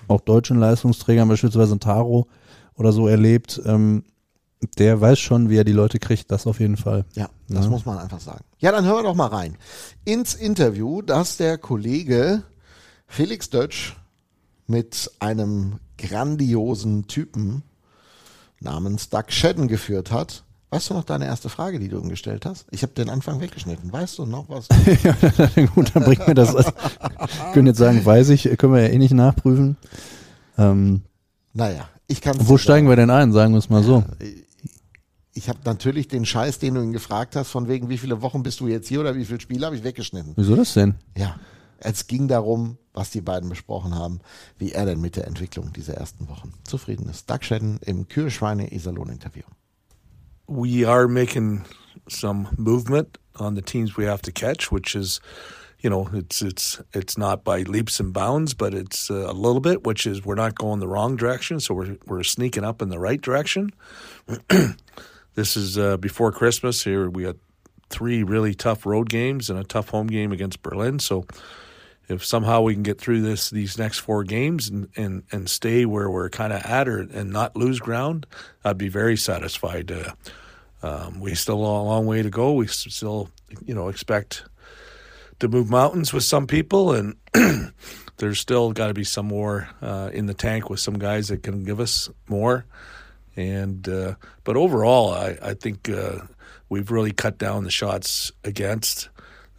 auch deutschen Leistungsträgern, beispielsweise Taro oder so erlebt. Ähm, der weiß schon, wie er die Leute kriegt, das auf jeden Fall. Ja, das Ja. muss man einfach sagen. Ja, dann hören wir doch mal rein. Ins Interview, das der Kollege Felix Dötsch mit einem grandiosen Typen namens Doug Shedden geführt hat. Weißt du noch deine erste Frage, die du ihm gestellt hast? Ich habe den Anfang weggeschnitten. Weißt du noch was? ja, gut, dann bringt mir das. Ich könnte jetzt sagen, weiß ich, können wir ja eh nicht nachprüfen. Ähm, Naja, ich kann wo steigen wir denn ein, sagen wir es mal so. Ich habe natürlich den Scheiß, den du ihn gefragt hast, von wegen, wie viele Wochen bist du jetzt hier oder wie viele Spiele, habe ich weggeschnitten. Wieso das denn? Ja, es ging darum, was die beiden besprochen haben, wie er denn mit der Entwicklung dieser ersten Wochen zufrieden ist. Doug Shedden im Kühlschweine Iserlohn Interview. We are making some movement on the teams we have to catch, which is, you know, it's it's it's not by leaps and bounds, but it's uh, a little bit, which is we're not going the wrong direction, so we're we're sneaking up in the right direction. this is uh, before Christmas. Here we got three really tough road games and a tough home game against Berlin, so if somehow we can get through this these next four games and and, and stay where we're kind of at or and not lose ground, I'd be very satisfied. Uh, um, we still a long way to go. We still you know expect to move mountains with some people and. there's still got to be some more uh, in the tank with some guys that can give us more. And uh, but overall, I, I think uh, we've really cut down the shots against.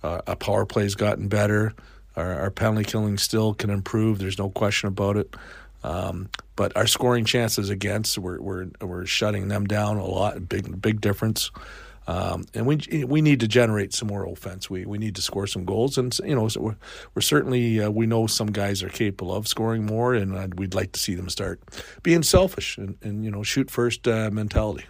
Uh, our power play's gotten better. Our, our, penalty killing still can improve. There's no question about it. Um, but our scoring chances against, we're, we're we're shutting them down a lot. Big big difference. Um, and we we need to generate some more offense. We we need to score some goals, and you know we're, we're certainly uh, we know some guys are capable of scoring more, and uh, we'd like to see them start being selfish and, and you know shoot first uh, mentality.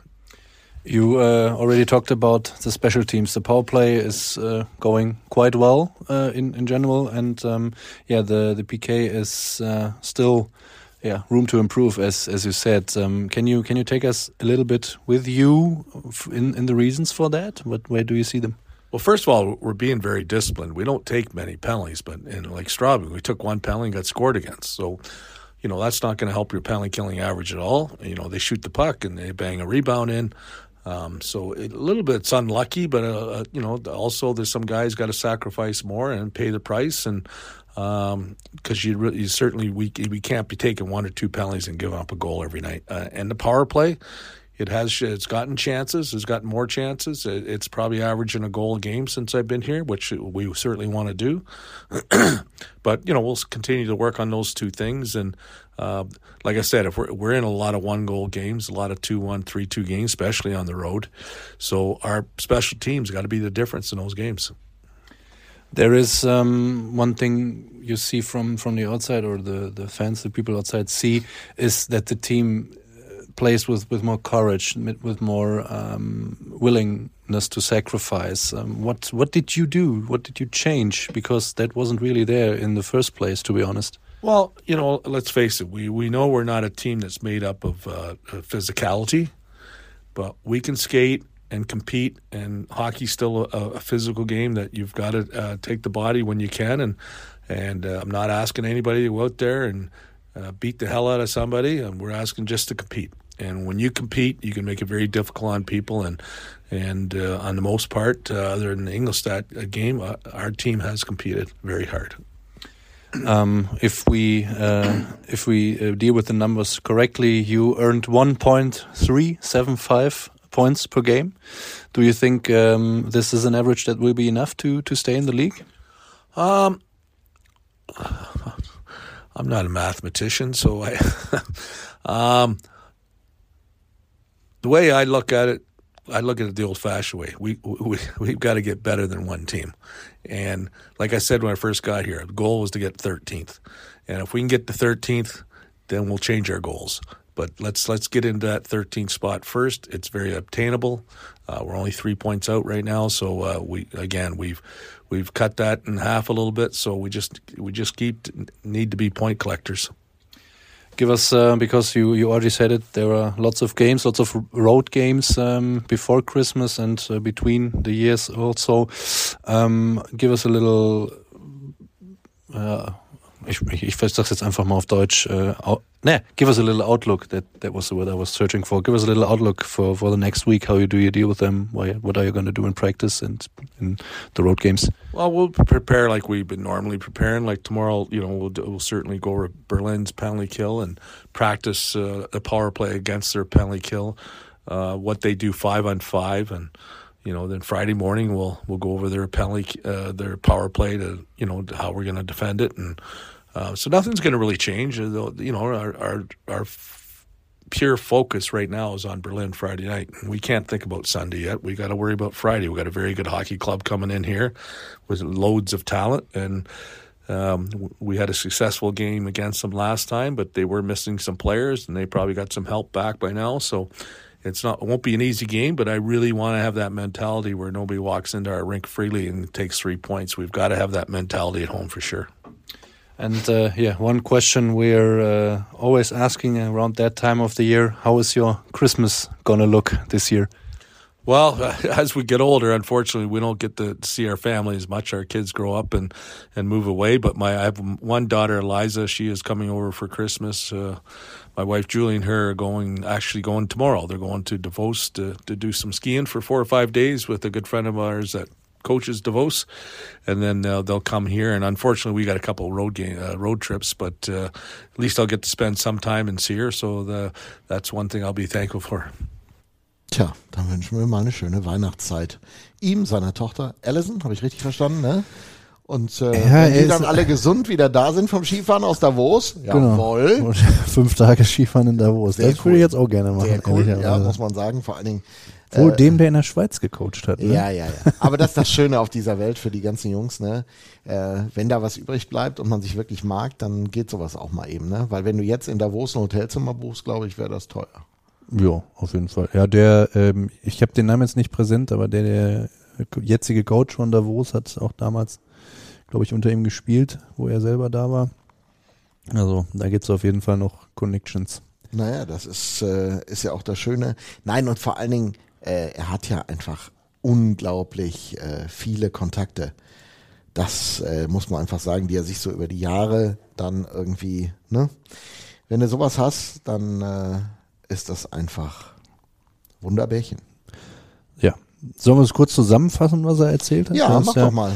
You uh, already talked about the special teams. The power play is uh, going quite well uh, in in general, and um, yeah, the the PK is still yeah, room to improve, as as you said. Um, can you can you take us a little bit with you in in the reasons for that? What where do you see them? Well, first of all, we're being very disciplined. We don't take many penalties, but in like Straubing, we took one penalty and got scored against. So, you know, that's not going to help your penalty killing average at all. You know, they shoot the puck and they bang a rebound in. Um, so a little bit it's unlucky, but uh, uh you know, also there's some guys got to sacrifice more and pay the price. And because um, you, you certainly we we can't be taking one or two penalties and giving up a goal every night. Uh, and the power play, it has it's gotten chances, it's gotten more chances. It, it's probably averaging a goal a game since I've been here, which we certainly want to do. but you know we'll continue to work on those two things. And uh, like I said, if we're we're in a lot of one goal games, a lot of two one, three two games, especially on the road. So our special teams got to be the difference in those games. There is um, one thing you see from from the outside, or the the fans, the people outside see, is that the team uh, plays with with more courage, with more um, willingness to sacrifice. Um, what what did you do? What did you change? Because that wasn't really there in the first place, to be honest. Well, you know, let's face it. We we know we're not a team that's made up of uh, physicality, but we can skate and compete. And hockey's still a, a physical game that you've got to uh, take the body when you can. And and uh, I'm not asking anybody to go out there and uh, beat the hell out of somebody. And we're asking just to compete. And when you compete, you can make it very difficult on people. And and uh, on the most part, uh, other than the Ingolstadt uh, game, our team has competed very hard. Um, if we uh, if we uh, deal with the numbers correctly, you earned one point three seven five points per game. Do you think um, this is an average that will be enough to to stay in the league? Um, I'm not a mathematician, so I. um, the way I look at it, I look at it the old-fashioned way. We we we've got to get better than one team, and like I said when I first got here, the goal was to get 13th, and if we can get to 13th, then we'll change our goals. But let's let's get into that 13th spot first. It's very obtainable. Uh, we're only three points out right now, so uh, we again we've we've cut that in half a little bit. So we just we just keep need to be point collectors. Give us uh, because you you already said it. There are lots of games, lots of road games um, before Christmas and uh, between the years also. Um, give us a little. Uh, ich, ich, ich sag's jetzt einfach mal auf Deutsch. Uh, nah, give us a little outlook. That that was the word I was searching for. Give us a little outlook for, for the next week. How you do you deal with them? What are you going to do in practice and in the road games? Well, we'll prepare like we've been normally preparing. Like tomorrow, you know, we'll, we'll certainly go over Berlin's penalty kill and practice uh, the power play against their penalty kill. Uh, what they do five on five and you know, then Friday morning we'll we'll go over their penalty, uh, their power play to you know how we're going to defend it, and uh, so nothing's going to really change. You know, our our our pure focus right now is on Berlin Friday night. We can't think about Sunday yet. We got to worry about Friday. We got a very good hockey club coming in here with loads of talent, and um, we had a successful game against them last time, but they were missing some players, and they probably got some help back by now. So it's not it won't be an easy game, but I really want to have that mentality where nobody walks into our rink freely and takes three points. We've got to have that mentality at home for sure. And uh, yeah, one question we're uh, always asking around that time of the year: How is your Christmas gonna look this year? Well, as we get older, unfortunately, we don't get to see our family as much. Our kids grow up and, and move away. But my I have one daughter, Eliza. She is coming over for Christmas. Uh, my wife Julie and her are going actually going tomorrow. They're going to Davos to, to do some skiing for four or five days with a good friend of ours that coaches Davos, and then uh, they'll come here. And unfortunately, we got a couple road game, uh, road trips, but uh, at least I'll get to spend some time and see her. So the, that's one thing I'll be thankful for. Tja, dann wünschen wir mal eine schöne Weihnachtszeit. Ihm, seiner Tochter Allison, habe ich richtig verstanden, ne? Und äh, Ja, wenn die dann alle gesund wieder da sind vom Skifahren aus Davos, jawohl. Genau. Und fünf Tage Skifahren in Davos. Sehr das würde cool. ich jetzt auch gerne machen. Sehr cool, ja, muss man sagen. Vor allen Dingen. Wohl äh, dem, der in der Schweiz gecoacht hat. Ne? Ja, ja, ja. Aber das ist das Schöne auf dieser Welt für die ganzen Jungs, ne? Äh, wenn da was übrig bleibt und man sich wirklich mag, dann geht sowas auch mal eben, ne? Weil wenn du jetzt in Davos ein Hotelzimmer buchst, glaube ich, wäre das teuer. Ja, auf jeden Fall. Ja, der, ähm, ich habe den Namen jetzt nicht präsent, aber der, der jetzige Coach von Davos hat auch damals, glaube ich, unter ihm gespielt, wo er selber da war. Also da gibt's auf jeden Fall noch Connections. Naja, das ist, äh, ist ja auch das Schöne. Nein, und vor allen Dingen, äh, er hat ja einfach unglaublich äh, viele Kontakte. Das äh, muss man einfach sagen, die er sich so über die Jahre dann irgendwie, ne? Wenn du sowas hast, dann äh, ist das einfach Wunderbärchen. Ja. Sollen wir es kurz zusammenfassen, was er erzählt hat? Ja, Das mach doch mal.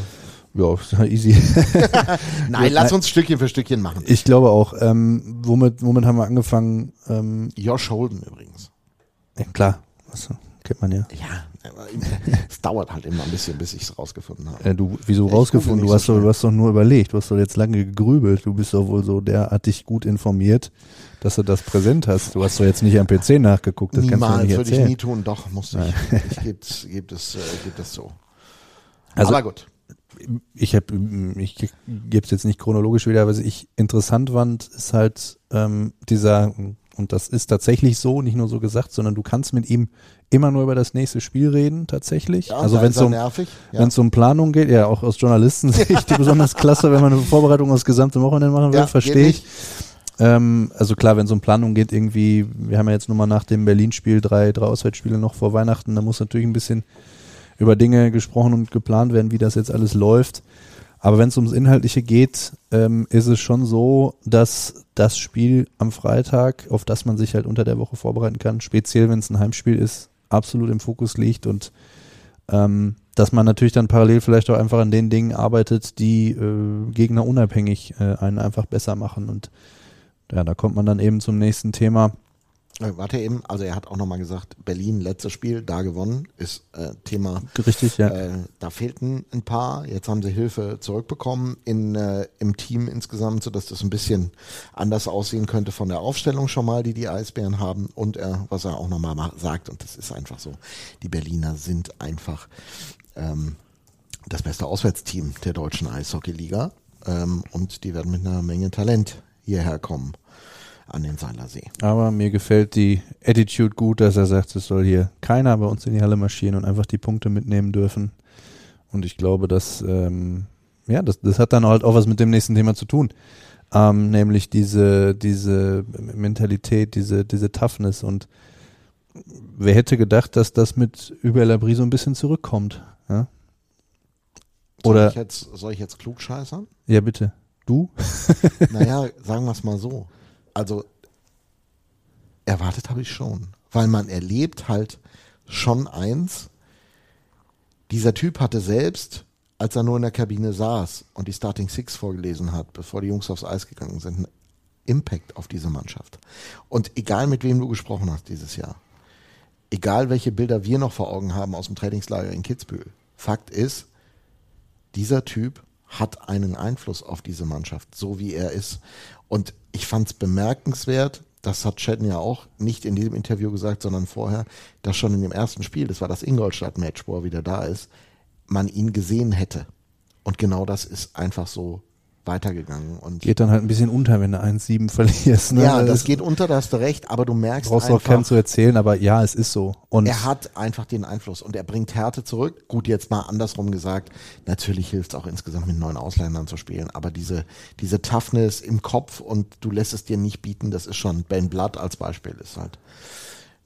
Ja, ja easy. Nein, lass uns Stückchen für Stückchen machen. Ich glaube auch. Ähm, womit, womit haben wir angefangen? Ähm, Josh Holden übrigens. ja, klar, was, kennt man ja. Ja, aber es dauert halt immer ein bisschen, bis ich es rausgefunden habe. Äh, du, wieso Ich rausgefunden? Du hast, so doch, du hast doch nur überlegt, du hast doch jetzt lange gegrübelt. Du bist doch wohl so derartig gut informiert, dass du das präsent hast. Du hast doch jetzt nicht am PC nachgeguckt, das kannst du Niemals nicht würde ich erzählen. nie tun, doch, musste ich. Ich gibt, gibt es, äh, gibt es so. Also- Aber gut. ich habe, ich gebe es jetzt nicht chronologisch wieder, aber was ich interessant fand, ist halt ähm, dieser, und das ist tatsächlich so, nicht nur so gesagt, sondern du kannst mit ihm immer nur über das nächste Spiel reden, tatsächlich. Ja, also wenn es um, nervig. Ja. um Planung geht, ja, auch aus Journalistensicht besonders klasse, wenn man eine Vorbereitung aus gesamte Wochenende machen will, Ja, verstehe ich. Ähm, also klar, wenn es um Planung geht, irgendwie, wir haben ja jetzt nur mal nach dem Berlin-Spiel drei, drei Auswärtsspiele noch vor Weihnachten, da muss natürlich ein bisschen über Dinge gesprochen und geplant werden, wie das jetzt alles läuft. Aber wenn es ums Inhaltliche geht, ähm, ist es schon so, dass das Spiel am Freitag, auf das man sich halt unter der Woche vorbereiten kann, speziell wenn es ein Heimspiel ist, absolut im Fokus liegt und ähm, dass man natürlich dann parallel vielleicht auch einfach an den Dingen arbeitet, die äh, Gegner unabhängig äh, einen einfach besser machen. Und ja, da kommt man dann eben zum nächsten Thema. Äh, Warte eben, also er hat auch nochmal gesagt, Berlin, letztes Spiel, da gewonnen, ist äh, Thema. Richtig, ja. Äh, da fehlten ein paar, jetzt haben sie Hilfe zurückbekommen in, äh, im Team insgesamt, sodass das ein bisschen anders aussehen könnte von der Aufstellung schon mal, die die Eisbären haben. Und er, was er auch nochmal sagt, und das ist einfach so, die Berliner sind einfach ähm, das beste Auswärtsteam der deutschen Eishockeyliga. Ähm, und die werden mit einer Menge Talent hierher kommen an den Seilersee. Aber mir gefällt die Attitude gut, dass er sagt, es soll hier keiner bei uns in die Halle marschieren und einfach die Punkte mitnehmen dürfen. Und ich glaube, dass, ähm, ja, das, das hat dann halt auch was mit dem nächsten Thema zu tun. Ähm, nämlich diese, diese Mentalität, diese, diese Toughness. Und wer hätte gedacht, dass das mit Hubert Labrie so ein bisschen zurückkommt? Ja, Soll Oder- ich jetzt, soll ich jetzt klugscheißern? ja bitte. Du? Naja, sagen wir es mal so. Also, erwartet habe ich schon. Weil man erlebt halt schon eins. Dieser Typ hatte selbst, als er nur in der Kabine saß und die Starting Six vorgelesen hat, bevor die Jungs aufs Eis gegangen sind, einen Impact auf diese Mannschaft. Und egal mit wem du gesprochen hast dieses Jahr, egal welche Bilder wir noch vor Augen haben aus dem Trainingslager in Kitzbühel, Fakt ist, dieser Typ hat einen Einfluss auf diese Mannschaft, so wie er ist. Und ich fand es bemerkenswert, das hat Chadden ja auch nicht in diesem Interview gesagt, sondern vorher, dass schon in dem ersten Spiel, das war das Ingolstadt-Match, wo er wieder da ist, man ihn gesehen hätte. Und genau das ist einfach so weitergegangen. Und Geht dann halt ein bisschen unter, wenn du 1-7 verlierst. Ne? ja, das geht unter, da hast du recht, aber du merkst Brauchst du auch einfach, keinem zu erzählen, aber ja, es ist so. Und er hat einfach den Einfluss und er bringt Härte zurück. Gut, jetzt mal andersrum gesagt, natürlich hilft es auch insgesamt mit neuen Ausländern zu spielen, aber diese, diese Toughness im Kopf und du lässt es dir nicht bieten, das ist schon, Ben Blood als Beispiel ist halt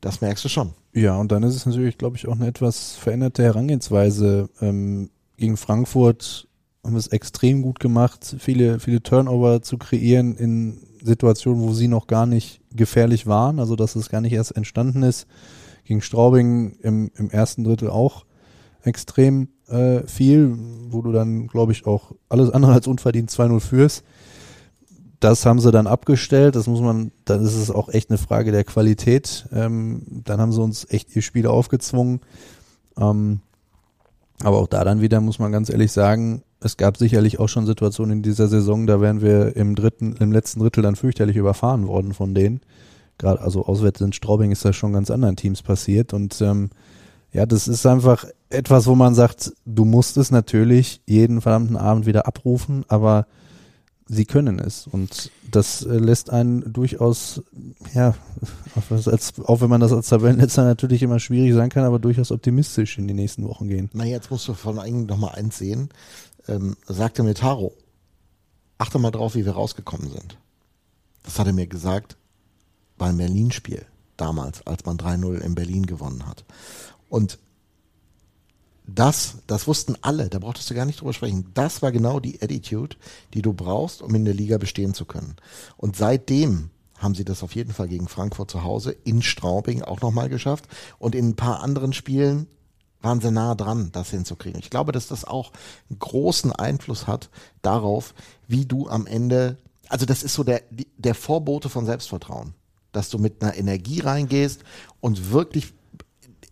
Das merkst du schon. Ja, und dann ist es natürlich, glaube ich, auch eine etwas veränderte Herangehensweise. Ähm, gegen Frankfurt haben es extrem gut gemacht, viele, viele Turnover zu kreieren in Situationen, wo sie noch gar nicht gefährlich waren, also dass es gar nicht erst entstanden ist. Gegen Straubing im, im ersten Drittel auch extrem äh, viel, wo du dann, glaube ich, auch alles andere als unverdient 2-0 führst. Das haben sie dann abgestellt. Das muss man, dann ist es auch echt eine Frage der Qualität. Ähm, dann haben sie uns echt ihr Spiel aufgezwungen. Ähm, aber auch da dann wieder muss man ganz ehrlich sagen, es gab sicherlich auch schon Situationen in dieser Saison, da wären wir im dritten, im letzten Drittel dann fürchterlich überfahren worden von denen. Gerade also auswärts in Straubing ist das schon ganz anderen Teams passiert und ähm, ja, das ist einfach etwas, wo man sagt, du musst es natürlich jeden verdammten Abend wieder abrufen, aber sie können es. Und das äh, lässt einen durchaus, ja, als, auch wenn man das als Tabellenletzter natürlich immer schwierig sein kann, aber durchaus optimistisch in die nächsten Wochen gehen. Na, jetzt musst du von eigentlich noch mal eins sehen. Ähm, sagte mir Taro, achte mal drauf, wie wir rausgekommen sind. Das hat er mir gesagt beim Berlin-Spiel damals, als man 3-0 in Berlin gewonnen hat. Und das, das wussten alle, da brauchtest du gar nicht drüber sprechen. Das war genau die Attitude, die du brauchst, um in der Liga bestehen zu können. Und seitdem haben sie das auf jeden Fall gegen Frankfurt zu Hause in Straubing auch nochmal geschafft. Und in ein paar anderen Spielen waren sie nah dran, das hinzukriegen. Ich glaube, dass das auch einen großen Einfluss hat darauf, wie du am Ende, also das ist so der, der Vorbote von Selbstvertrauen, dass du mit einer Energie reingehst und wirklich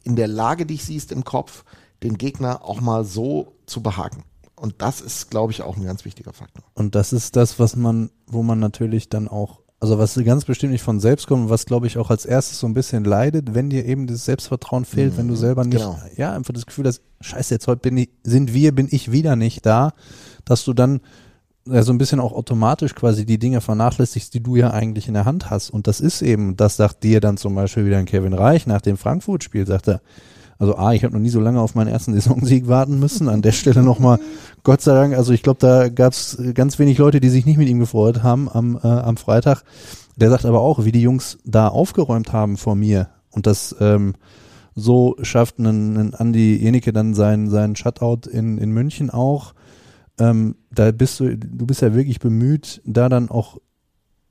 in der Lage dich siehst im Kopf, den Gegner auch mal so zu behaken. Und das ist, glaube ich, auch ein ganz wichtiger Faktor. Und das ist das, was man, wo man natürlich dann auch, also was ganz bestimmt nicht von selbst kommt, was glaube ich auch als erstes so ein bisschen leidet, wenn dir eben das Selbstvertrauen fehlt, mhm, wenn du mhm, selber nicht, genau. ja, einfach das Gefühl hast, scheiße, jetzt heute bin ich, sind wir, bin ich wieder nicht da, dass du dann ja, so ein bisschen auch automatisch quasi die Dinge vernachlässigst, die du ja eigentlich in der Hand hast. Und das ist eben, das sagt dir dann zum Beispiel wieder ein Kevin Reich nach dem Frankfurt-Spiel, sagt er, also A, ich habe noch nie so lange auf meinen ersten Saisonsieg warten müssen. An der Stelle nochmal, Gott sei Dank, also ich glaube, da gab es ganz wenig Leute, die sich nicht mit ihm gefreut haben am, äh, am Freitag. Der sagt aber auch, wie die Jungs da aufgeräumt haben vor mir. Und das ähm, so schafft ein, ein Andi Jenike dann seinen, seinen Shutout in, in München auch. Ähm, da bist du, du bist ja wirklich bemüht, da dann auch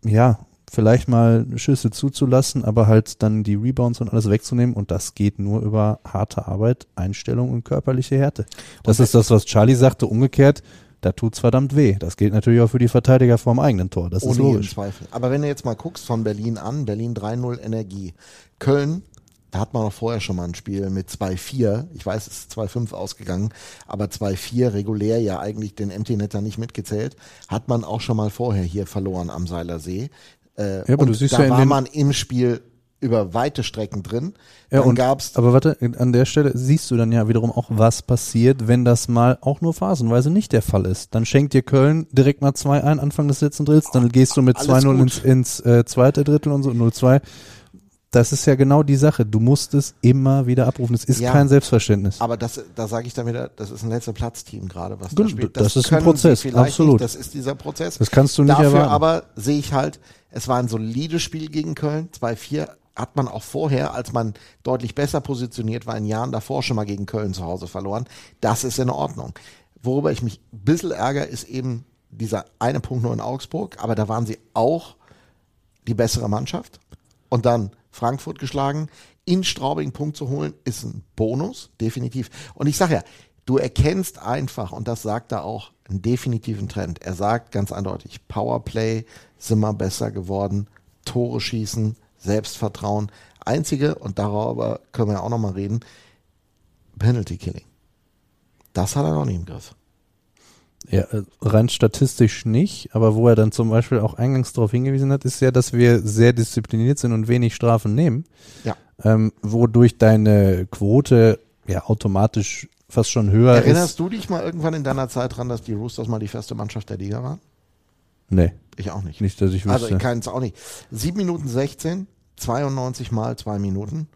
ja, vielleicht mal Schüsse zuzulassen, aber halt dann die Rebounds und alles wegzunehmen und das geht nur über harte Arbeit, Einstellung und körperliche Härte. Das ist das, was Charlie sagte, umgekehrt, da tut's verdammt weh. Das gilt natürlich auch für die Verteidiger vorm eigenen Tor, das Ohne ist logisch. Zweifel. Aber wenn du jetzt mal guckst von Berlin an, Berlin 3-0 Energie, Köln da hat man auch vorher schon mal ein Spiel mit 2-4. Ich weiß, es ist 2-5 ausgegangen, aber 2-4 regulär ja eigentlich den Empty Netter nicht mitgezählt. Hat man auch schon mal vorher hier verloren am Seilersee. Äh, ja, aber du siehst da ja war man im Spiel über weite Strecken drin. Ja, dann und, gab's aber warte, an der Stelle siehst du dann ja wiederum auch, was passiert, wenn das mal auch nur phasenweise nicht der Fall ist. Dann schenkt dir Köln direkt mal 2 ein, Anfang des letzten Drittels, dann gehst du mit 2-0 ins, ins äh, zweite Drittel und so 0-2. Das ist ja genau die Sache. Du musst es immer wieder abrufen. Es ist ja, kein Selbstverständnis. Aber das, da sage ich dann wieder, das ist ein letzter Platzteam gerade, was Gut, da spielt. Das, das ist ein Prozess, absolut. Nicht, das ist dieser Prozess. Das kannst du nicht Dafür erwarten. aber sehe ich halt, es war ein solides Spiel gegen Köln, 2-4 hat man auch vorher, als man deutlich besser positioniert war, in Jahren davor schon mal gegen Köln zu Hause verloren. Das ist in Ordnung. Worüber ich mich ein bisschen ärgere, ist eben dieser eine Punkt nur in Augsburg, aber da waren sie auch die bessere Mannschaft. Und dann Frankfurt geschlagen. In Straubing Punkt zu holen, ist ein Bonus, definitiv. Und ich sage ja, du erkennst einfach, und das sagt er auch, einen definitiven Trend. Er sagt ganz eindeutig, Powerplay sind wir besser geworden, Tore schießen, Selbstvertrauen. Einzige, und darüber können wir auch nochmal reden, Penalty Killing. Das hat er noch nie im Griff. Ja, rein statistisch nicht, aber wo er dann zum Beispiel auch eingangs darauf hingewiesen hat, ist ja, dass wir sehr diszipliniert sind und wenig Strafen nehmen. Ja. Ähm, wodurch deine Quote ja automatisch fast schon höher Erinnerst ist. Erinnerst du dich mal irgendwann in deiner Zeit dran, dass die Roosters mal die feste Mannschaft der Liga waren? Nee. Ich auch nicht. Nicht, dass ich wüsste. Also ich kann es auch nicht. 7 Minuten 16, 92 mal 2 Minuten,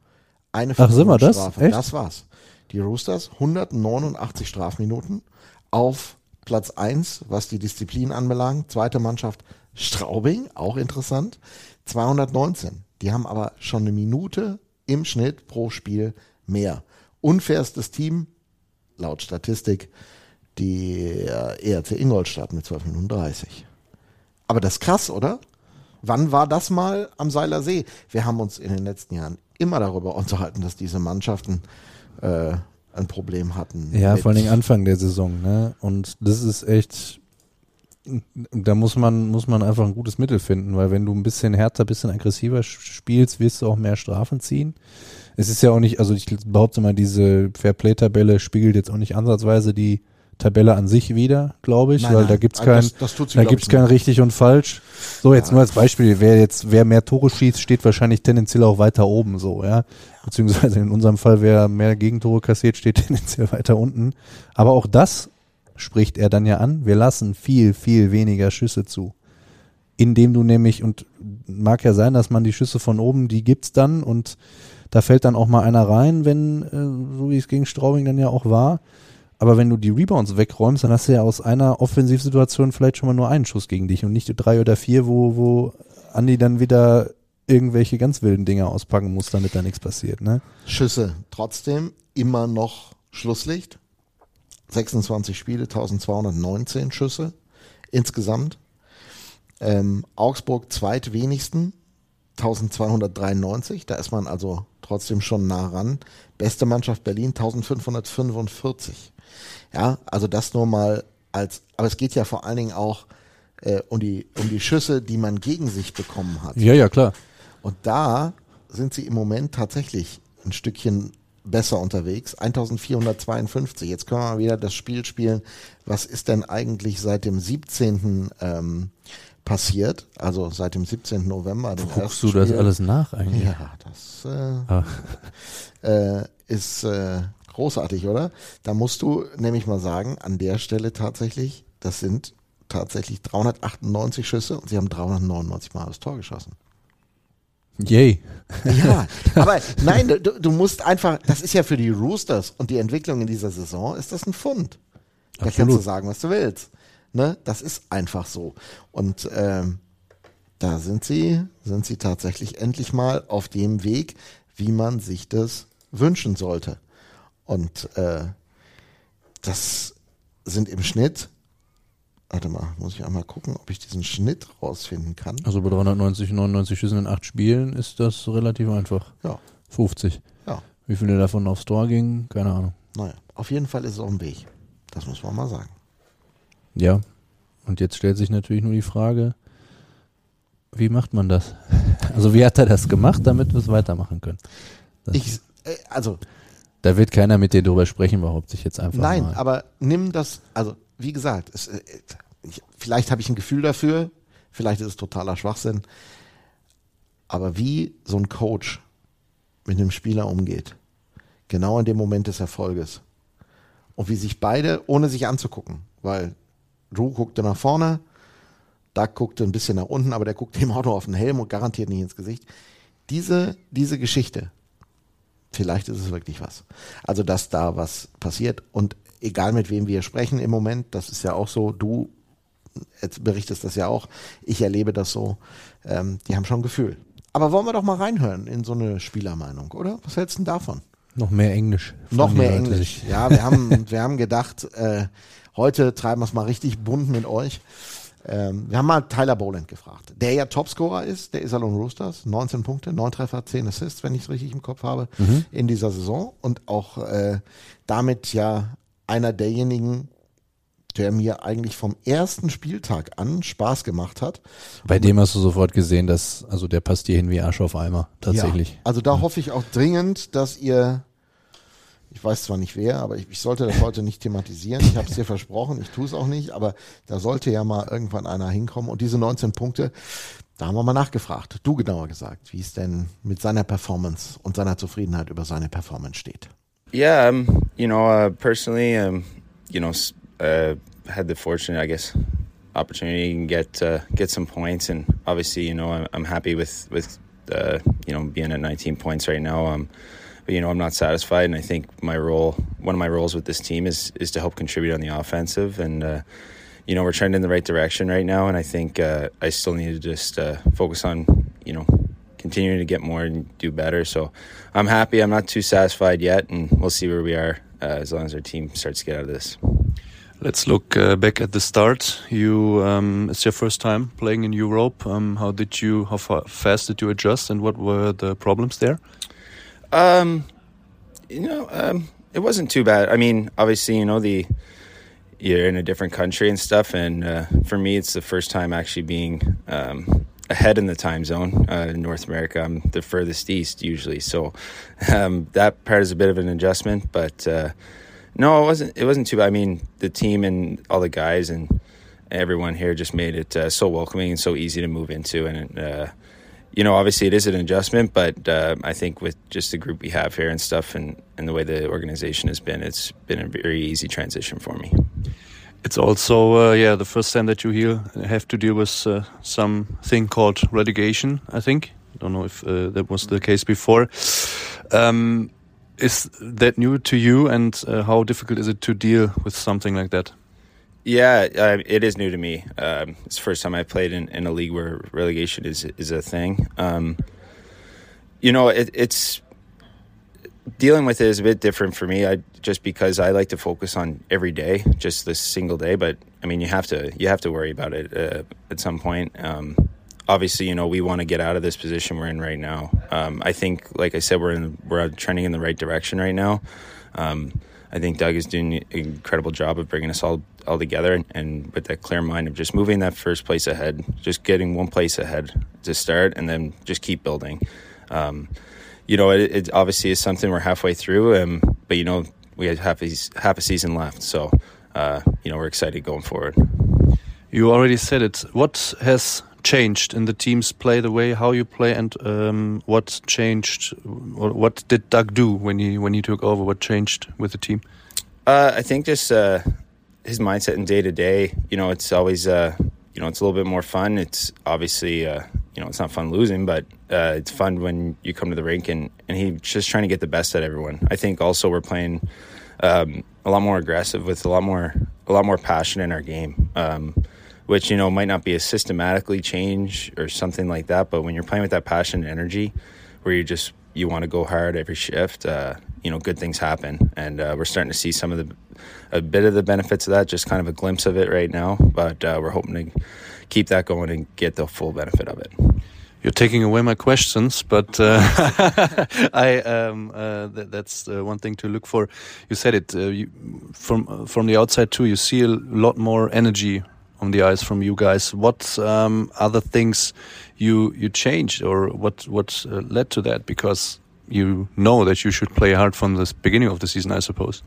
eine Ach, sind wir das? Strafe. Echt? Das war's. Die Roosters 189 Strafminuten auf Platz 1, was die Disziplin anbelangt. Zweite Mannschaft Straubing, auch interessant, 219. Die haben aber schon eine Minute im Schnitt pro Spiel mehr. Unfairstes Team, laut Statistik, die ERC Ingolstadt mit 12 Minuten 30. Aber das ist krass, oder? Wann war das mal am Seiler See? Wir haben uns in den letzten Jahren immer darüber unterhalten, dass diese Mannschaften äh, ein Problem hatten. Ja, vor allem Anfang der Saison, ne? Und das ist echt, da muss man, muss man einfach ein gutes Mittel finden, weil wenn du ein bisschen härter, ein bisschen aggressiver spielst, wirst du auch mehr Strafen ziehen. Es ist ja auch nicht, also ich behaupte mal, diese Fairplay-Tabelle spiegelt jetzt auch nicht ansatzweise die Tabelle an sich wieder, glaube ich, nein, weil nein. da gibt's kein, das, das da gibt's kein richtig und falsch. So jetzt ja. nur als Beispiel, wer jetzt, wer mehr Tore schießt, steht wahrscheinlich tendenziell auch weiter oben, so ja, beziehungsweise in unserem Fall, wer mehr Gegentore kassiert, steht tendenziell weiter unten. Aber auch das spricht er dann ja an. Wir lassen viel, viel weniger Schüsse zu, indem du nämlich und mag ja sein, dass man die Schüsse von oben, die gibt's dann und da fällt dann auch mal einer rein, wenn äh, so wie es gegen Straubing dann ja auch war. Aber wenn du die Rebounds wegräumst, dann hast du ja aus einer Offensivsituation vielleicht schon mal nur einen Schuss gegen dich und nicht drei oder vier, wo, wo Andi dann wieder irgendwelche ganz wilden Dinge auspacken muss, damit da nichts passiert. Ne? Schüsse trotzdem immer noch Schlusslicht. 26 Spiele, 1219 Schüsse insgesamt. Ähm, Augsburg zweitwenigsten, 1293. Da ist man also trotzdem schon nah ran. Beste Mannschaft Berlin 1545. Ja, also das nur mal als, aber es geht ja vor allen Dingen auch äh, um die um die Schüsse, die man gegen sich bekommen hat. Ja, ja, klar. Und da sind sie im Moment tatsächlich ein Stückchen besser unterwegs. 1452. Jetzt können wir mal wieder das Spiel spielen. Was ist denn eigentlich seit dem 17. Ähm, passiert? Also seit dem 17. November. Guckst du Spiel. das alles nach eigentlich? Ja, das äh, ah. äh, ist äh, Großartig, oder? Da musst du nämlich mal sagen, an der Stelle tatsächlich, das sind tatsächlich 398 Schüsse und sie haben 399 Mal das Tor geschossen. Yay. Ja, aber nein, du, du musst einfach, das ist ja für die Roosters und die Entwicklung in dieser Saison, ist das ein Fund. Da Absolut. kannst du sagen, was du willst. Ne? Das ist einfach so. Und ähm, da sind sie, sind sie tatsächlich endlich mal auf dem Weg, wie man sich das wünschen sollte. Und äh, das sind im Schnitt, warte mal, muss ich einmal gucken, ob ich diesen Schnitt rausfinden kann. Also bei 390, 99 Schüssen in acht Spielen ist das relativ einfach. Ja. 50. Ja. Wie viele davon aufs Tor gingen, keine Ahnung. Naja, auf jeden Fall ist es auf dem Weg. Das muss man mal sagen. Ja. Und jetzt stellt sich natürlich nur die Frage, wie macht man das? Also wie hat er das gemacht, damit wir es weitermachen können? Das ich, äh, also da wird keiner mit dir drüber sprechen, behaupte ich jetzt einfach Nein, mal. aber nimm das, also wie gesagt, es, äh, ich, vielleicht habe ich ein Gefühl dafür, vielleicht ist es totaler Schwachsinn, aber wie so ein Coach mit einem Spieler umgeht, genau in dem Moment des Erfolges und wie sich beide, ohne sich anzugucken, weil Drew guckte nach vorne, Doug guckte ein bisschen nach unten, aber der guckte im Auto auf den Helm und garantiert nicht ins Gesicht. Diese, diese Geschichte, vielleicht ist es wirklich was. Also, dass da was passiert und egal mit wem wir sprechen im Moment, das ist ja auch so, du berichtest das ja auch, ich erlebe das so, ähm, die haben schon Gefühl. Aber wollen wir doch mal reinhören in so eine Spielermeinung, oder? Was hältst du denn davon? Noch mehr Englisch. Noch mehr Englisch. Ja, wir haben, wir haben gedacht, äh, heute treiben wir es mal richtig bunt mit euch. Ähm, wir haben mal Tyler Boland gefragt, der ja Topscorer ist, der Iserlohn Roosters, 19 Punkte, 9 Treffer, 10 Assists, wenn ich es richtig im Kopf habe, mhm. in dieser Saison und auch äh, damit ja einer derjenigen, der mir eigentlich vom ersten Spieltag an Spaß gemacht hat. Bei und dem hast du sofort gesehen, dass, also der passt dir hin wie Arsch auf Eimer, tatsächlich. Ja, also da ja. hoffe ich auch dringend, dass ihr ich weiß zwar nicht wer, aber ich, ich sollte das heute nicht thematisieren. Ich habe es dir versprochen, ich tue es auch nicht, aber da sollte ja mal irgendwann einer hinkommen. Und diese 19 Punkte, da haben wir mal nachgefragt, du genauer gesagt, wie es denn mit seiner Performance und seiner Zufriedenheit über seine Performance steht. Yeah, um, you know, uh, personally, um, you know, uh, had the fortunate, I guess, opportunity to get uh, get some points, and obviously, you know, I'm, I'm happy with with uh, you know being at 19 points right now. Um, but you know I'm not satisfied, and I think my role, one of my roles with this team, is is to help contribute on the offensive, and uh, you know we're trending in the right direction right now, and I think uh, I still need to just uh, focus on you know continuing to get more and do better. So I'm happy. I'm not too satisfied yet, and we'll see where we are uh, as long as our team starts to get out of this. Let's look uh, back at the start. You, um, it's your first time playing in Europe. Um, how did you, how fa fast did you adjust, and what were the problems there? Um, you know, um, it wasn't too bad. I mean, obviously, you know the you're in a different country and stuff, and uh, for me, it's the first time actually being um, ahead in the time zone uh, in North America. I'm the furthest east usually, so um, that part is a bit of an adjustment. But uh, no, it wasn't. It wasn't too bad. I mean, the team and all the guys and everyone here just made it uh, so welcoming and so easy to move into, and uh, you know, obviously it is an adjustment, but uh, I think with just the group we have here and stuff, and, and the way the organization has been, it's been a very easy transition for me. It's also, uh, yeah, the first time that you here have to deal with uh, something called relegation. I think I don't know if uh, that was the case before. Um, is that new to you, and uh, how difficult is it to deal with something like that? Yeah, uh, it is new to me. Um, it's the first time I played in, in a league where relegation is is a thing. Um, you know, it, it's dealing with it is a bit different for me. I just because I like to focus on every day, just this single day. But I mean, you have to you have to worry about it uh, at some point. Um, obviously, you know, we want to get out of this position we're in right now. Um, I think, like I said, we're in we're trending in the right direction right now. Um, I think Doug is doing an incredible job of bringing us all all together and, and, with that clear mind of just moving that first place ahead, just getting one place ahead to start, and then just keep building. Um, you know, it, it, obviously is something we're halfway through, um, but you know, we have half a, half a season left, so uh, you know, we're excited going forward. You already said it. What has changed in the team's play, the way how you play, and um, what changed? What did Doug do when he when he took over? What changed with the team? Uh, I think just uh, his mindset in day to day. You know, it's always uh, you know it's a little bit more fun. It's obviously uh, you know it's not fun losing, but uh, it's fun when you come to the rink and and he's just trying to get the best at everyone. I think also we're playing um, a lot more aggressive with a lot more a lot more passion in our game. Um, which you know might not be a systematically change or something like that, but when you're playing with that passion and energy, where you just you want to go hard every shift, uh, you know, good things happen, and uh, we're starting to see some of the a bit of the benefits of that, just kind of a glimpse of it right now. But uh, we're hoping to keep that going and get the full benefit of it. You're taking away my questions, but uh, I um, uh, th that's uh, one thing to look for. You said it uh, you, from from the outside too. You see a lot more energy on the ice from you guys. What um, other things you you changed, or what what uh, led to that? Because you know that you should play hard from the beginning of the season, I suppose.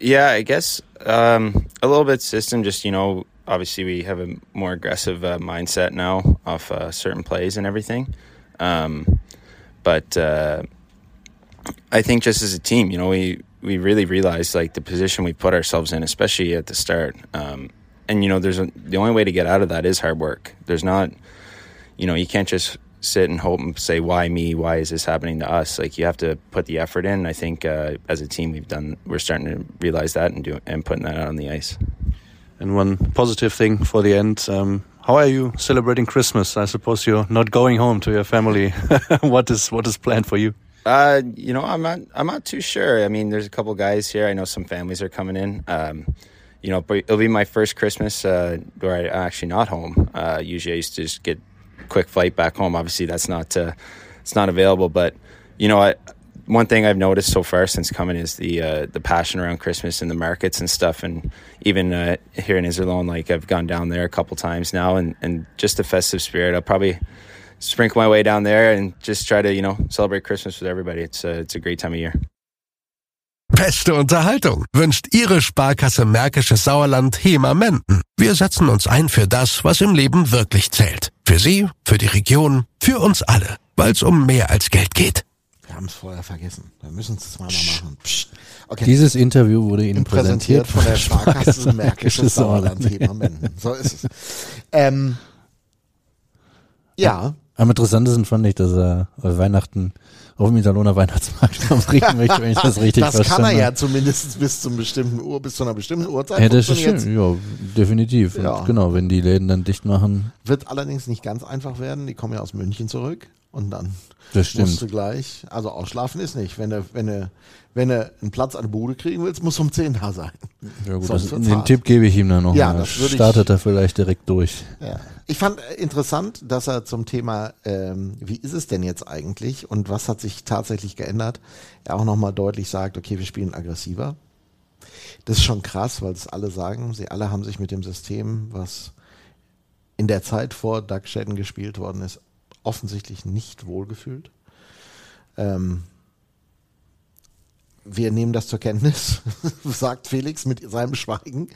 Yeah, I guess um, a little bit system. Just you know, obviously we have a more aggressive uh, mindset now off uh, certain plays and everything. Um, but uh, I think just as a team, you know, we we really realized like the position we put ourselves in, especially at the start. Um, and you know, there's a, the only way to get out of that is hard work. There's not, you know, you can't just sit and hope and say, "Why me? Why is this happening to us?" Like you have to put the effort in. I think uh, as a team, we've done. We're starting to realize that and do and putting that out on the ice. And one positive thing for the end. Um, how are you celebrating Christmas? I suppose you're not going home to your family. what is what is planned for you? Uh, you know, I'm not. I'm not too sure. I mean, there's a couple guys here. I know some families are coming in. Um, you know, but it'll be my first Christmas uh, where I'm actually not home. Uh, usually, I used to just get quick flight back home. Obviously, that's not uh, it's not available. But you know, I, one thing I've noticed so far since coming is the uh, the passion around Christmas in the markets and stuff, and even uh, here in Iserlohn, like I've gone down there a couple times now, and and just the festive spirit. I'll probably sprinkle my way down there and just try to you know celebrate Christmas with everybody. It's a, it's a great time of year. Beste Unterhaltung wünscht Ihre Sparkasse Märkisches Sauerland HEMA Menden. Wir setzen uns ein für das, was im Leben wirklich zählt. Für Sie, für die Region, für uns alle. Weil es um mehr als Geld geht. Wir haben es vorher vergessen. Wir müssen es zweimal machen. Psst. Okay. Dieses Interview wurde Ihnen präsentiert, präsentiert von der Sparkasse Märkisches Sauerland HEMA Menden. So ist es. Ähm, ja. Am interessantesten fand ich, dass er Weihnachten auf dem Italiener Weihnachtsmarkt bringen möchte, wenn ich das richtig das verstanden kann er ja zumindest bis zum bestimmten Uhr, bis zu einer bestimmten Uhrzeit. Ja, das ist schön. Ja, definitiv. Ja. Und genau, wenn die Läden dann dicht machen. Wird allerdings nicht ganz einfach werden. Die kommen ja aus München zurück. und dann Das stimmt. musst du gleich, also ausschlafen ist nicht. Wenn du, wenn du, wenn du einen Platz an der Bude kriegen willst, musst du um 10 da sein. Ja gut, das, den hart. Tipp gebe ich ihm dann noch. Ja, mal. das würde ich- Startet er vielleicht direkt durch. Ja. Ich fand äh, interessant, dass er zum Thema, ähm, wie ist es denn jetzt eigentlich und was hat sich tatsächlich geändert, er auch nochmal deutlich sagt, okay, wir spielen aggressiver. Das ist schon krass, weil es alle sagen, sie alle haben sich mit dem System, was in der Zeit vor Doug Shedden gespielt worden ist, offensichtlich nicht wohlgefühlt. Ähm, wir nehmen das zur Kenntnis, sagt Felix mit seinem Schweigen.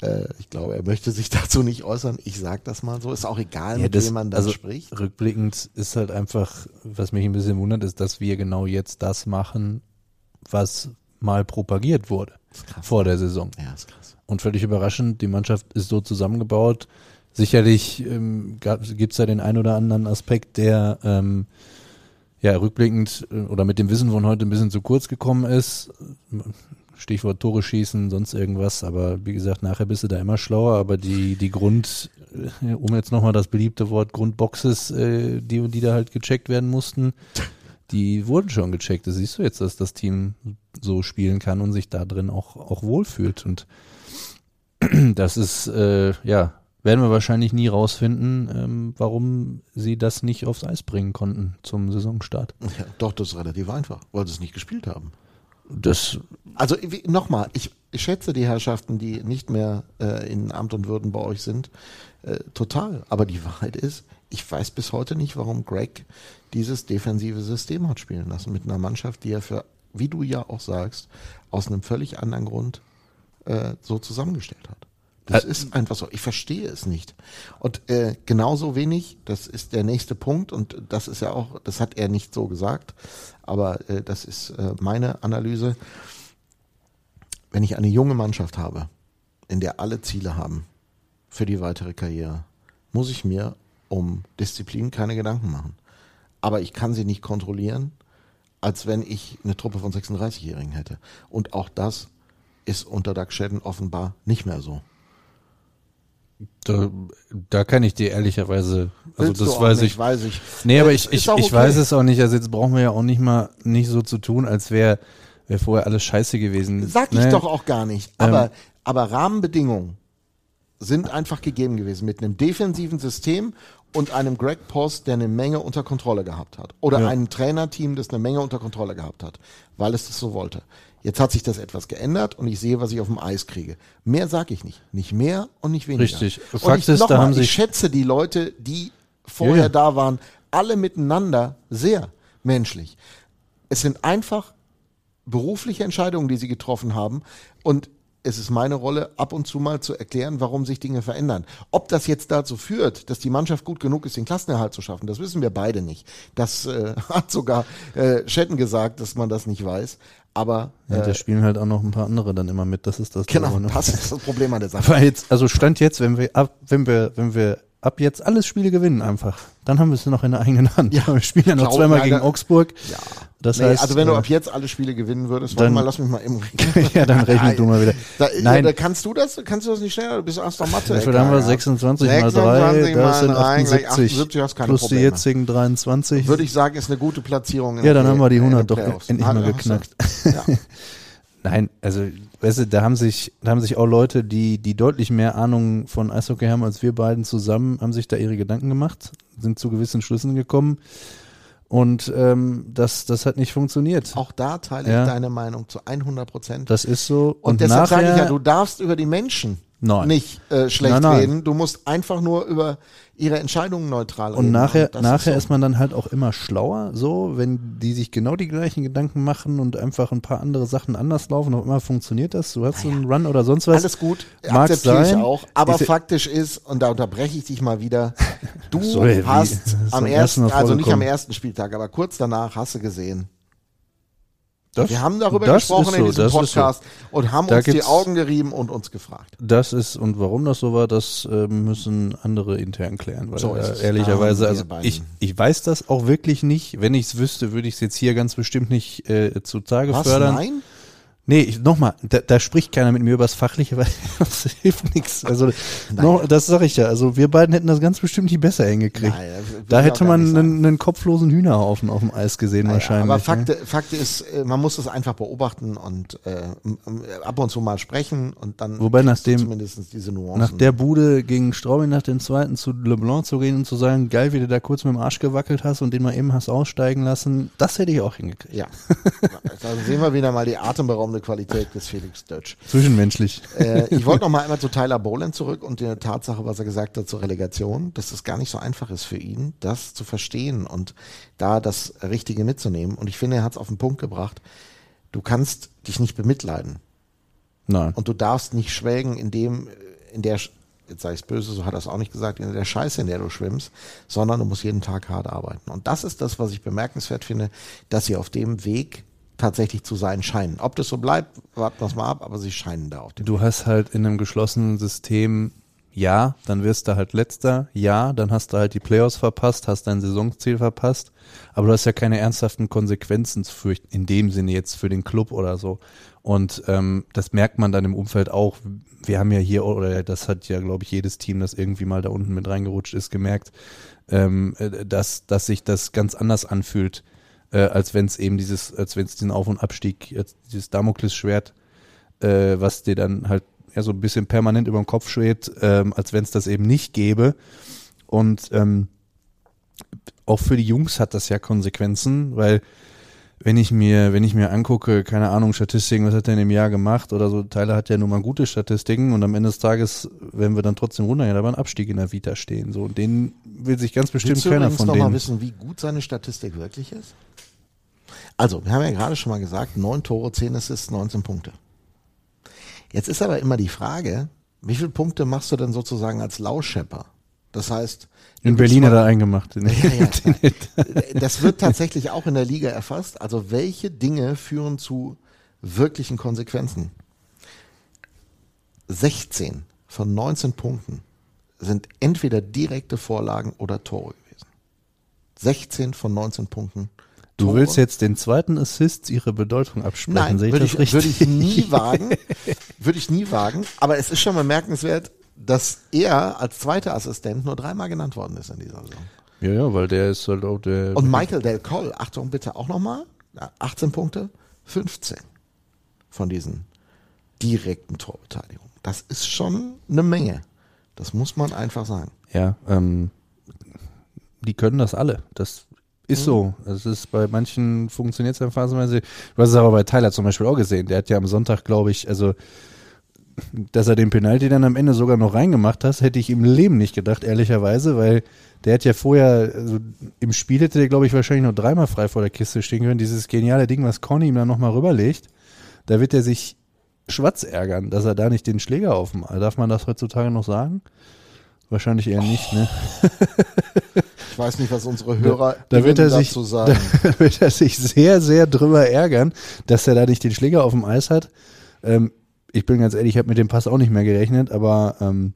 Äh, ich glaube, er möchte sich dazu nicht äußern. Ich sage das mal so. Ist auch egal, mit wem man dann also spricht. rückblickend ist halt einfach, was mich ein bisschen wundert, ist, dass wir genau jetzt das machen, was mal propagiert wurde vor der Saison. Ja, ist krass. Und völlig überraschend, die Mannschaft ist so zusammengebaut. Sicherlich ähm, gibt es da den ein oder anderen Aspekt, der ähm, ja rückblickend äh, oder mit dem Wissen von heute ein bisschen zu kurz gekommen ist. Stichwort Tore schießen, sonst irgendwas. Aber wie gesagt, nachher bist du da immer schlauer. Aber die, die Grund, äh, um jetzt nochmal das beliebte Wort Grundboxes, äh, die, die da halt gecheckt werden mussten, die wurden schon gecheckt. Das siehst du jetzt, dass das Team so spielen kann und sich da drin auch, auch wohlfühlt. Und das ist, äh, ja, werden wir wahrscheinlich nie rausfinden, ähm, warum sie das nicht aufs Eis bringen konnten zum Saisonstart. Ja, doch, das ist relativ einfach, weil sie es nicht gespielt haben. Das, Also nochmal, ich, ich schätze die Herrschaften, die nicht mehr äh, in Amt und Würden bei euch sind, äh, total. Aber die Wahrheit ist, ich weiß bis heute nicht, warum Greg dieses defensive System hat spielen lassen mit einer Mannschaft, die er für, wie du ja auch sagst, aus einem völlig anderen Grund äh, so zusammengestellt hat. Das Ä- ist einfach so. Ich verstehe es nicht. Und äh, genauso wenig, das ist der nächste Punkt und das ist ja auch, das hat er nicht so gesagt, aber äh, das ist äh, meine Analyse. Wenn ich eine junge Mannschaft habe, in der alle Ziele haben für die weitere Karriere, muss ich mir um Disziplin keine Gedanken machen. Aber ich kann sie nicht kontrollieren, als wenn ich eine Truppe von 36-Jährigen hätte. Und auch das ist unter Doug Shedden offenbar nicht mehr so. Da, da kann ich dir ehrlicherweise, also Willst das weiß nicht, ich. weiß ich. Nee, aber Äh, ich, ich, auch ich okay. weiß es auch nicht. Also jetzt brauchen wir ja auch nicht mal nicht so zu tun, als wäre wär vorher alles scheiße gewesen. Sag ich Nee. doch auch gar nicht. Aber, aber Rahmenbedingungen sind einfach gegeben gewesen mit einem defensiven System und einem Greg Post, der eine Menge unter Kontrolle gehabt hat. Oder Ja. einem Trainerteam, das eine Menge unter Kontrolle gehabt hat, weil es das so wollte. Jetzt hat sich das etwas geändert und ich sehe, was ich auf dem Eis kriege. Mehr sage ich nicht. Nicht mehr und nicht weniger. Richtig. Und Fakt ich, ist, da nochmal, haben ich sich- schätze die Leute, die vorher ja. da waren, alle miteinander sehr menschlich. Es sind einfach berufliche Entscheidungen, die sie getroffen haben. Und es ist meine Rolle, ab und zu mal zu erklären, warum sich Dinge verändern. Ob das jetzt dazu führt, dass die Mannschaft gut genug ist, den Klassenerhalt zu schaffen, das wissen wir beide nicht. Das äh, hat sogar äh, Schetten gesagt, dass man das nicht weiß. Aber Ja, da äh, spielen halt auch noch ein paar andere dann immer mit. Das ist das. genau, Doofe, ne? das ist das Problem an der Sache. Aber jetzt, also Stand jetzt, wenn wir ab, wenn wir, wenn wir ab jetzt alles Spiele gewinnen einfach, dann haben wir es noch in der eigenen Hand. Ja. wir spielen ja noch zweimal leider- gegen Augsburg. Ja. Das Nee, heißt, also wenn du äh, ab jetzt alle Spiele gewinnen würdest, dann- mal, lass mich mal im ja, dann rechne du mal wieder. Da, Nein. Ja, da kannst du das? Kannst du das nicht schneller? Du bist aus der Mathe. Viel haben wir? 26 mal 3, 26 das sind drei, gleich 78. 78, hast keine plus die Probleme. jetzigen 23. Würde ich sagen, ist eine gute Platzierung. ja, dann haben wir die Play- in 100 den doch endlich mal geknackt. Ja. Nein, also, weißt du, da haben sich, da haben sich auch Leute, die, die deutlich mehr Ahnung von Eishockey haben als wir beiden zusammen, haben sich da ihre Gedanken gemacht, sind zu gewissen Schlüssen gekommen. Und ähm, das, das hat nicht funktioniert. Auch da teile Ja. ich deine Meinung zu 100 Prozent. Das ist so. Und, Und, deshalb nachher, sage ich ja, du darfst über die Menschen Nein. nicht äh, schlecht Nein, nein. reden. Du musst einfach nur über ihre Entscheidungen neutral reden. Und nachher, das nachher so. ist, man dann halt auch immer schlauer, so, wenn die sich genau die gleichen Gedanken machen und einfach ein paar andere Sachen anders laufen, auch immer funktioniert das. Du hast so einen Run oder sonst was. Alles gut, Mag akzeptiere ich sein. auch. Aber Ich- faktisch ist, und da unterbreche ich dich mal wieder, du So, wie- hast ist am ersten, ersten also nicht am ersten Spieltag, aber kurz danach hast du gesehen. Das- Wir haben darüber gesprochen ist in so, diesem ist so. Podcast und haben Da uns die Augen gerieben und uns gefragt. Das ist, und warum das so war, das äh, müssen andere intern klären. Weil So ist es. äh, ehrlicherweise, also ich, ich weiß das auch wirklich nicht. Wenn ich es wüsste, würde ich es jetzt hier ganz bestimmt nicht äh, zutage Was? fördern. Nein? Nee, nochmal, da, da spricht keiner mit mir übers Fachliche, weil das hilft nichts. Also noch, das sage ich ja. Also wir beiden hätten das ganz bestimmt nicht besser hingekriegt. Nein, das da hätte man einen, einen kopflosen Hühnerhaufen auf dem Eis gesehen Naja, wahrscheinlich. aber ne? Fakt, Fakt ist, äh, man muss es einfach beobachten und äh, ab und zu mal sprechen und dann Wobei nach dem- zumindest diese Nuancen. Nach der Bude gegen Straubing nach dem zweiten zu LeBlanc zu gehen und zu sagen, geil, wie du da kurz mit dem Arsch gewackelt hast und den mal eben hast aussteigen lassen, das hätte ich auch hingekriegt. ja, da sehen wir wieder mal die atemberaubende Qualität des Felix Dötsch. Zwischenmenschlich. Äh, ich wollte noch mal einmal zu Tyler Boland zurück und der Tatsache, was er gesagt hat zur Relegation, dass es gar nicht so einfach ist für ihn, das zu verstehen und da das Richtige mitzunehmen. Und ich finde, er hat es auf den Punkt gebracht. Du kannst dich nicht bemitleiden Nein. und du darfst nicht schwelgen in dem, in der, jetzt ich es böse, so hat er es auch nicht gesagt, in der Scheiße, in der du schwimmst, sondern du musst jeden Tag hart arbeiten. Und das ist das, was ich bemerkenswert finde, dass sie auf dem Weg tatsächlich zu sein scheinen. Ob das so bleibt, warten wir es mal ab, aber sie scheinen da auf dem Du hast halt in einem geschlossenen System, ja, dann wirst du halt letzter, ja, dann hast du halt die Playoffs verpasst, hast dein Saisonziel verpasst, aber du hast ja keine ernsthaften Konsequenzen zu fürchten, in dem Sinne jetzt für den Club oder so. Und ähm, das merkt man dann im Umfeld auch. Wir haben ja hier, oder das hat ja, glaube ich, jedes Team, das irgendwie mal da unten mit reingerutscht ist, gemerkt, ähm, äh, dass, dass sich das ganz anders anfühlt, äh, als wenn es eben dieses, als wenn es diesen Auf- und Abstieg, dieses Damoklesschwert äh, was dir dann halt ja so ein bisschen permanent über den Kopf schwebt, ähm, als wenn es das eben nicht gäbe. Und ähm, auch für die Jungs hat das ja Konsequenzen, weil wenn ich mir, wenn ich mir angucke, keine Ahnung, Statistiken, was hat er in dem Jahr gemacht oder so, Tyler hat ja nun mal gute Statistiken und am Ende des Tages, wenn wir dann trotzdem runtergehen, da war ein Abstieg in der Vita stehen. So, und den will sich ganz bestimmt Willst du keiner übrigens von noch mal denen. wissen, wie gut seine Statistik wirklich ist? Also, wir haben ja gerade schon mal gesagt, neun Tore, zehn Assists, 19 Punkte. Jetzt ist aber immer die Frage, wie viele Punkte machst du denn sozusagen als Lauschepper? Das heißt, In Berlin hat er eingemacht. Ja, ja, das wird tatsächlich auch in der Liga erfasst. Also welche Dinge führen zu wirklichen Konsequenzen? 16 von 19 Punkten sind entweder direkte Vorlagen oder Tore gewesen. 16 von 19 Punkten. Du Tore. willst jetzt den zweiten Assist ihre Bedeutung absprechen, Nein, sehe ich würde das ich, richtig? würde ich nie wagen. Würde ich nie wagen. Aber es ist schon bemerkenswert, dass er als zweiter Assistent nur dreimal genannt worden ist in dieser Saison. Ja, ja, weil der ist halt auch der. Und Michael Del Coll, Achtung bitte auch nochmal, 18 Punkte, 15 von diesen direkten Torbeteiligungen. Das ist schon eine Menge. Das muss man einfach sagen. Ja, ähm, die können das alle. Das ist so. Es ist bei manchen funktioniert es dann phasenweise. Du hast es aber bei Tyler zum Beispiel auch gesehen. Der hat ja am Sonntag, glaube ich, also dass er den Penalty dann am Ende sogar noch reingemacht hat, hätte ich im Leben nicht gedacht, ehrlicherweise, weil der hat ja vorher, also im Spiel hätte der, glaube ich, wahrscheinlich nur dreimal frei vor der Kiste stehen können. Dieses geniale Ding, was Conny ihm dann nochmal rüberlegt, da wird er sich schwarz ärgern, dass er da nicht den Schläger auf dem, darf man das heutzutage noch sagen? Wahrscheinlich eher nicht, ne? Ich weiß nicht, was unsere Hörer da wird er sich- dazu sagen. Da wird er sich sehr, sehr drüber ärgern, dass er da nicht den Schläger auf dem Eis hat. Ähm, ich bin ganz ehrlich, ich habe mit dem Pass auch nicht mehr gerechnet, aber ähm,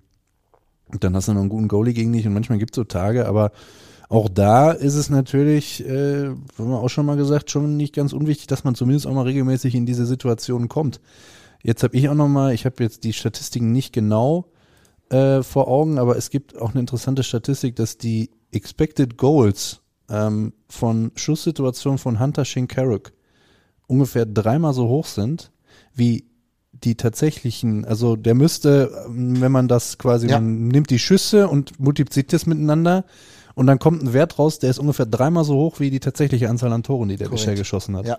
dann hast du noch einen guten Goalie gegen dich und manchmal gibt es so Tage, aber auch da ist es natürlich, äh, haben wir auch schon mal gesagt, schon nicht ganz unwichtig, dass man zumindest auch mal regelmäßig in diese Situation kommt. Jetzt habe ich auch noch mal, ich habe jetzt die Statistiken nicht genau äh, vor Augen, aber es gibt auch eine interessante Statistik, dass die Expected Goals ähm, von Schusssituationen von Hunter Shinkaruk ungefähr dreimal so hoch sind wie die tatsächlichen, also der müsste, ähm, wenn man das quasi, Ja. man nimmt die Schüsse und multipliziert das miteinander und dann kommt ein Wert raus, der ist ungefähr dreimal so hoch wie die tatsächliche Anzahl an Toren, die der Korrekt. bisher geschossen hat. Ja,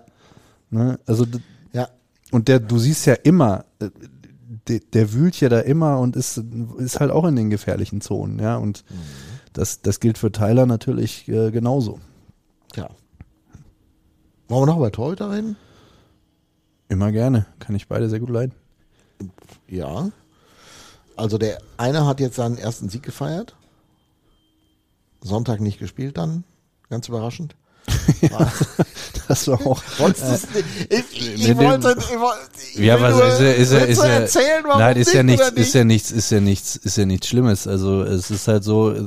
Ne? Also ja. und der, du siehst ja immer, äh, der, der wühlt ja da immer und ist, ist halt auch in den gefährlichen Zonen, ja. Und das, das gilt für Tyler natürlich äh, genauso. ja. Wollen wir noch über Torhüter reden? Immer gerne. Kann ich beide sehr gut leiden. Ja. Also der eine hat jetzt seinen ersten Sieg gefeiert. Sonntag nicht gespielt dann, ganz überraschend. Das war auch. Wolltest du's nicht? Ich, ich, ich wollte, ich Ja, was nur- ist ja, ist ja, ist ja, erzählen, warum nein, ist ja nichts, nicht? ist ja nichts, ist ja nichts, ist ja nichts Schlimmes. Also es ist halt so, äh,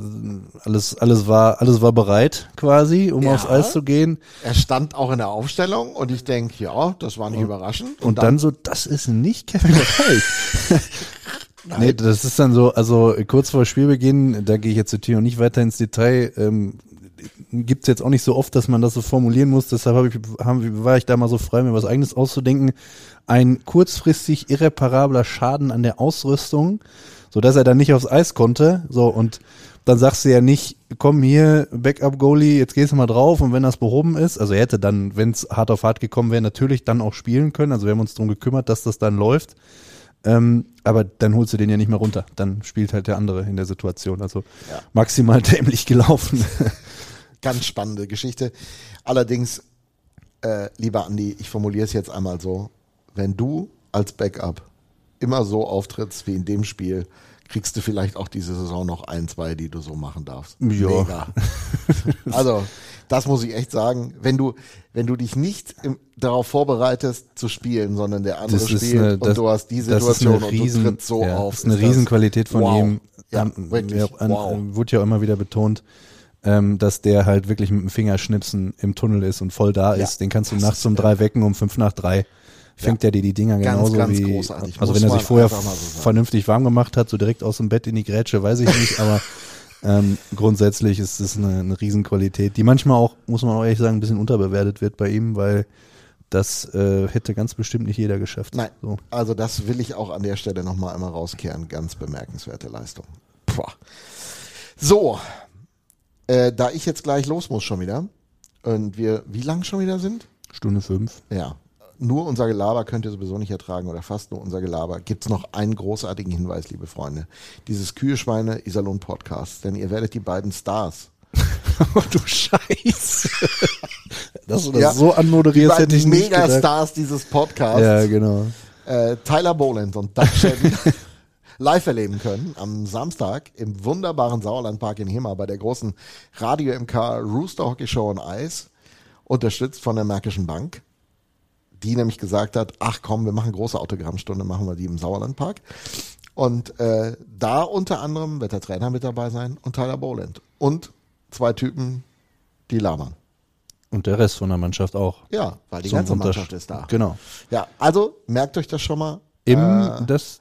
alles, alles war, alles war bereit quasi, um Ja. aufs Eis zu gehen. Er stand auch in der Aufstellung und ich denke, ja, das war nicht überraschend. Und, dann, so, das ist nicht Kevin Reich. nee, das ist dann so, also kurz vor Spielbeginn, da gehe ich jetzt natürlich auch nicht weiter ins Detail, ähm, gibt's jetzt auch nicht so oft, dass man das so formulieren muss, deshalb ich, haben, war ich da mal so frei, mir was eigenes auszudenken. Ein kurzfristig irreparabler Schaden an der Ausrüstung, so dass er dann nicht aufs Eis konnte, so und dann sagst du ja nicht, komm hier, Backup-Goalie, jetzt gehst du mal drauf und wenn das behoben ist, also er hätte dann, wenn es hart auf hart gekommen wäre, natürlich dann auch spielen können, also wir haben uns darum gekümmert, dass das dann läuft, ähm, aber dann holst du den ja nicht mehr runter, dann spielt halt der andere in der Situation, also maximal dämlich gelaufen. Ganz spannende Geschichte. Allerdings, äh, lieber Andi, ich formuliere es jetzt einmal so. Wenn du als Backup immer so auftrittst wie in dem Spiel, kriegst du vielleicht auch diese Saison noch ein, zwei, die du so machen darfst. Ja. Mega. Also, das muss ich echt sagen. Wenn du, wenn du dich nicht im, darauf vorbereitest zu spielen, sondern der andere Das spielt eine- und das- du hast die Situation und Riesen- du trittst so ja, auf. Das ist eine Riesenqualität von wow. ihm. Ja, Ähm, wirklich. ja, an, wow. Wurde ja immer wieder betont, ähm, dass der halt wirklich mit dem Fingerschnipsen im Tunnel ist und voll da Ja, ist. Den kannst du das nachts um drei wecken, um fünf nach drei. Fängt Ja. er dir die Dinger Ganz, genauso ganz wie. großartig. Also Muss wenn er sich vorher so vernünftig warm gemacht hat, so direkt aus dem Bett in die Grätsche, weiß ich nicht, aber ähm, grundsätzlich ist es eine, eine Riesenqualität, die manchmal auch, muss man auch ehrlich sagen, ein bisschen unterbewertet wird bei ihm, weil das äh, hätte ganz bestimmt nicht jeder geschafft. Nein, So. also das will ich auch an der Stelle nochmal einmal rauskehren. Ganz bemerkenswerte Leistung. Puh. So, äh, da ich jetzt gleich los muss schon wieder und wir wie lang schon wieder sind? Stunde fünf. Ja, nur unser Gelaber könnt ihr sowieso nicht ertragen oder fast nur unser Gelaber. Gibt's noch einen großartigen Hinweis, liebe Freunde. Dieses Kühlschweine Iserlohn Podcast, denn ihr werdet die beiden Stars Oh du Scheiße. Dass du das Ja, so die anmoderierst, hätte beiden ich nicht gedacht. Megastars dieses Podcasts. Ja, genau. äh, Tyler Boland und Doug Shelby live erleben können am Samstag im wunderbaren Sauerlandpark in Hema bei der großen Radio MK Rooster Hockey Show on Eis, unterstützt von der Märkischen Bank, die nämlich gesagt hat, ach komm, wir machen große Autogrammstunde, machen wir die im Sauerlandpark. Und äh, da unter anderem wird der Trainer mit dabei sein und Tyler Boland. Und zwei Typen, die labern. Und der Rest von der Mannschaft auch. Ja, weil die ganze Mannschaft ist da. Genau. Ja, also merkt euch das schon mal. Im, Äh, das,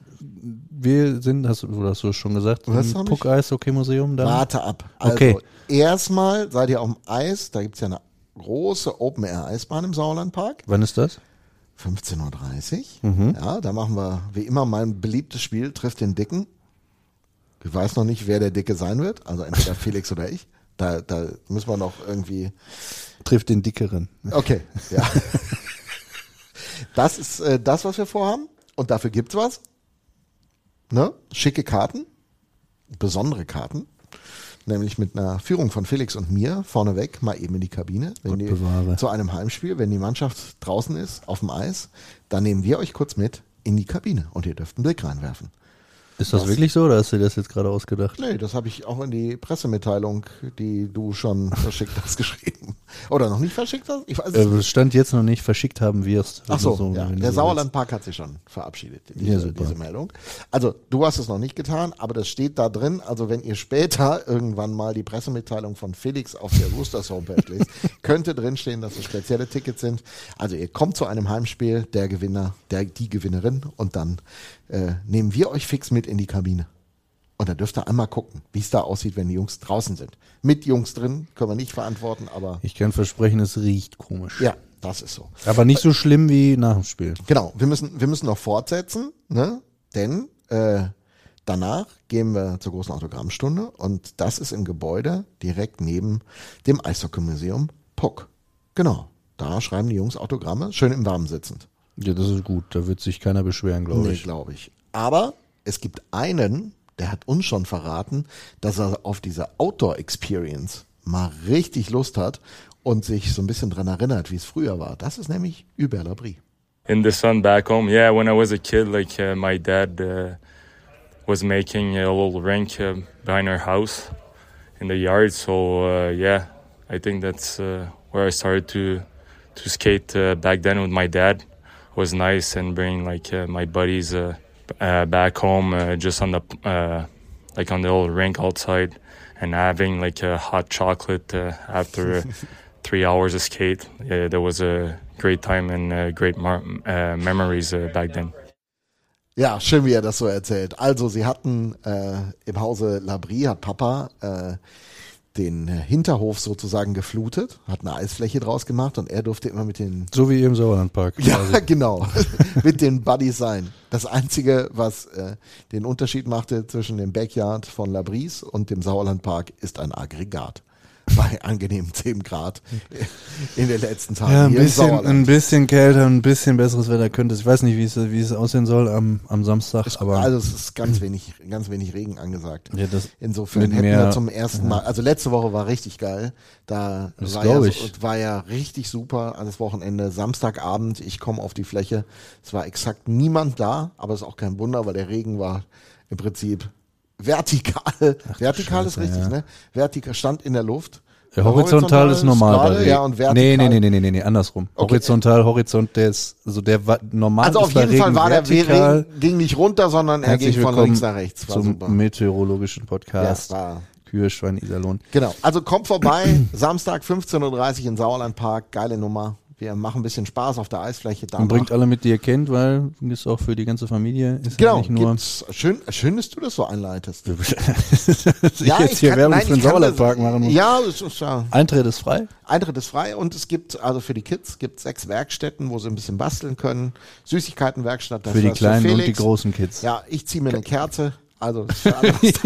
wir sind, hast du, du schon gesagt, Was im hab ich? Puck Eis Hockey Museum da? Warte ab. Also, Okay. erstmal seid ihr auf dem Eis, da gibt's ja eine große Open-Air-Eisbahn im Sauerlandpark. Wann ist das? 15.30 Uhr. Mhm. Ja, da machen wir wie immer mein beliebtes Spiel, trifft den Dicken. Ich weiß noch nicht, wer der Dicke sein wird, also entweder Felix oder ich. Da, da müssen wir noch irgendwie. Trifft den Dickeren. Okay, ja. Das ist äh, das, was wir vorhaben. Und dafür gibt's was. Ne? Schicke Karten, besondere Karten. Nämlich mit einer Führung von Felix und mir vorneweg mal eben in die Kabine. Wenn die, zu einem Heimspiel, wenn die Mannschaft draußen ist, auf dem Eis, dann nehmen wir euch kurz mit in die Kabine und ihr dürft einen Blick reinwerfen. Ist das Was? wirklich so oder hast du dir das jetzt gerade ausgedacht? Nee, das habe ich auch in die Pressemitteilung, die du schon verschickt hast, geschrieben. Oder noch nicht verschickt hast? Ich weiß es Äh, Stand jetzt noch nicht verschickt haben wirst. Ach so, Also ja. wenn du der so Sauerlandpark hat sich schon verabschiedet, diese, Ja, diese Meldung. Also, du hast es noch nicht getan, aber das steht da drin. Also, wenn ihr später irgendwann mal die Pressemitteilung von Felix auf der Roosters Homepage lest, könnte drinstehen, dass es spezielle Tickets sind. Also, ihr kommt zu einem Heimspiel, der Gewinner, der, die Gewinnerin und dann äh, nehmen wir euch fix mit in die Kabine. Und da dürft ihr einmal gucken, wie es da aussieht, wenn die Jungs draußen sind. Mit Jungs drin können wir nicht verantworten, aber Ich kann versprechen, es riecht komisch. ja, das ist so. Aber nicht so schlimm wie nach dem Spiel. Genau, wir müssen, wir müssen noch fortsetzen, ne? denn äh, danach gehen wir zur großen Autogrammstunde und das ist im Gebäude direkt neben dem Eishockey-Museum Puck. Genau, da schreiben die Jungs Autogramme, schön im Warmen sitzend. Ja, das ist gut. Da wird sich keiner beschweren, glaube Nee, ich. glaube ich. Aber es gibt einen, der hat uns schon verraten, dass er auf diese Outdoor-Experience mal richtig Lust hat und sich so ein bisschen dran erinnert, wie es früher war. Das ist nämlich Hubert Labrie. in the sun back home. Yeah, when I was a kid, like uh, my dad uh, was making a little rink uh, behind our house in the yard. So uh, yeah, I think that's uh, where I started to to skate uh, back then with my dad was nice and bringing like uh, my buddies uh, uh, back home uh, just on the uh, like on the old rink outside and having like a hot chocolate uh, after uh, three hours of skate. Yeah, that was a great time and uh, great mar- uh, memories uh, back then. Ja, schön, wie er das so erzählt. Also, sie hatten äh, im Hause Labrie, hat Papa äh, den Hinterhof sozusagen geflutet, hat eine Eisfläche draus gemacht und er durfte immer mit den So wie im Sauerlandpark. Ja, genau. Mit den Buddies sein. Das Einzige, was äh, den Unterschied machte zwischen dem Backyard von Labries und dem Sauerlandpark, ist ein Aggregat. Bei angenehmen 10 Grad in den letzten Tagen. Ja, ein bisschen, ein bisschen kälter, ein bisschen besseres Wetter könnte es. Ich weiß nicht, wie es, wie es aussehen soll am, am Samstag, aber also es ist ganz wenig, ganz wenig Regen angesagt. ja, das, Insofern hätten mehr- wir zum ersten Mal, also letzte Woche war richtig geil. Da war ja, war ja richtig super alles Wochenende. Samstagabend, ich komme auf die Fläche. Es war exakt niemand da, aber es ist auch kein Wunder, weil der Regen war im Prinzip vertikal. vertikal ist Scheiße, richtig, ja. ne? Vertikal stand in der Luft. ja, horizontal ist normal gerade, bei Regen. Ja, und vertikal. nee, nee, nee, nee, nee, nee, nee, andersrum. Okay. Horizontal, Horizont, der ist, also der war normal Also ist auf jeden Fall Regen war der vertikal. Regen, ging nicht runter, sondern er ging Herzlich von links nach rechts. War zum super. meteorologischen Ja, Podcast. war Kühe, Schwein, Iserlohn. Genau. Also kommt vorbei, Samstag 15.30 Uhr in Sauerlandpark. Geile Nummer. Wir machen ein bisschen Spaß auf der Eisfläche. Und bringt alle mit, die ihr kennt, weil ist auch für die ganze Familie. Ist Genau, ja nur. schön, schön, dass du das so einleitest. ich jetzt hier kann- Werbung nein, für den ich Sauerlandpark machen muss. Ja, es ist, ja, Eintritt ist frei. Eintritt ist frei und es gibt, also für die Kids, gibt sechs Werkstätten, wo sie ein bisschen basteln können. Süßigkeitenwerkstatt. Für die ist kleinen und die großen Kids. Ja, ich ziehe mir eine Kerze. Also, das ist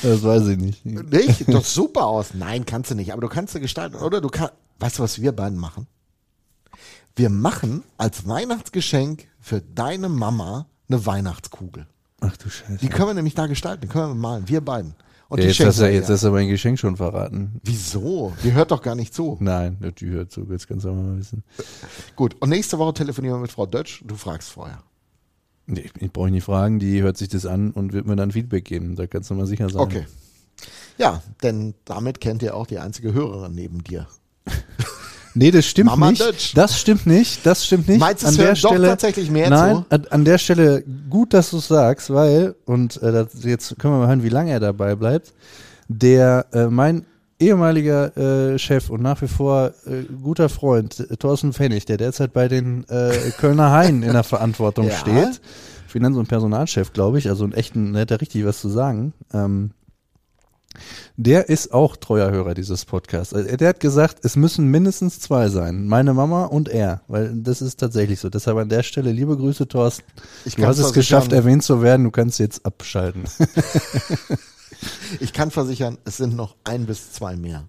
für weiß ich nicht. Nicht? Das super aus. Nein, kannst du nicht. Aber du kannst sie gestalten. Oder du kannst, weißt du, was wir beiden machen? Wir machen als Weihnachtsgeschenk für deine Mama eine Weihnachtskugel. Ach du Scheiße. Die können wir nämlich da gestalten. Die können wir malen. Wir beiden. Und Ja, jetzt, hast du, jetzt hast du mein Geschenk schon verraten. Wieso? Die hört doch gar nicht zu. Nein, die hört zu, jetzt kannst du mal wissen. Gut. Und nächste Woche telefonieren wir mit Frau Dötsch. Du fragst vorher. Nee, ich brauche nicht fragen, die hört sich das an und wird mir dann Feedback geben. Da kannst du mal sicher sein. Okay. Ja, denn damit kennt ihr auch die einzige Hörerin neben dir. Nee, das stimmt Mama nicht. Dutch. Das stimmt nicht. Das stimmt nicht. Meinst du, es an der hören doch Stelle, tatsächlich mehr Nein, zu? an, der Stelle gut, dass du es sagst, weil, und äh, das, jetzt können wir mal hören, wie lange er dabei bleibt. Der, äh, mein ehemaliger äh, Chef und nach wie vor äh, guter Freund, äh, Thorsten Pfennig, der derzeit bei den äh, Kölner Haien in der Verantwortung Ja. steht. Finanz- und Personalchef, glaube ich, also ein echten, der hat da richtig was zu sagen. Ähm, der ist auch treuer Hörer dieses Podcasts. Also der hat gesagt, es müssen mindestens zwei sein. Meine Mama und er. Weil das ist tatsächlich so. Deshalb an der Stelle liebe Grüße, Thorsten. Ich Du hast es geschafft, erwähnt zu werden. Du kannst jetzt abschalten. Ich kann versichern, es sind noch ein bis zwei mehr.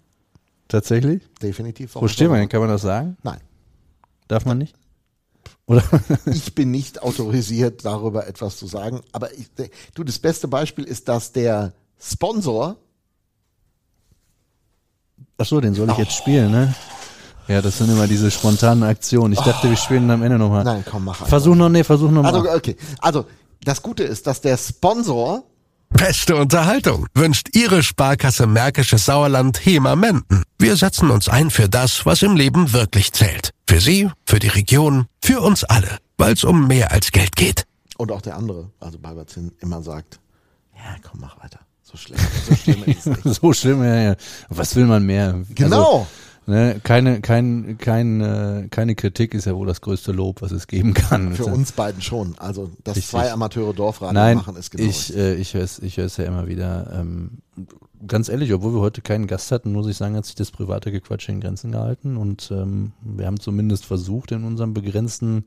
Tatsächlich? Definitiv. Wo stehen wir denn? Kann man das sagen? Nein. Darf man nicht? Oder? Ich bin nicht autorisiert, darüber etwas zu sagen. Aber ich, du, das beste Beispiel ist, dass der Sponsor, Ach so, den soll ich jetzt spielen, ne? Ja, das sind immer diese spontanen Aktionen. Ich dachte, wir spielen am Ende nochmal. nein, komm, mach einfach. Versuch noch, nee, versuch noch mal. Also, okay. Also, das Gute ist, dass der Sponsor, Beste Unterhaltung wünscht Ihre Sparkasse Märkisches Sauerland HEMA Menden. Wir setzen uns ein für das, was im Leben wirklich zählt. Für Sie, für die Region, für uns alle, weil es um mehr als Geld geht. und auch der andere, also Balberzin, immer sagt, ja, komm, mach weiter. So schlimm, so schlimm ist es nicht. so schlimm, ja, ja. Was will man mehr? Genau. Also, ne, keine, kein, kein, äh, keine Kritik ist ja wohl das größte Lob, was es geben kann. Für uns beiden schon. Also, dass Richtig. zwei Amateure Dorfradio Nein, machen, ist genau ich, äh, ich höre es ich hör's ja immer wieder. Ähm, ganz ehrlich, obwohl wir heute keinen Gast hatten, muss ich sagen, hat sich das private Gequatsche in Grenzen gehalten und ähm, wir haben zumindest versucht, in unserem begrenzten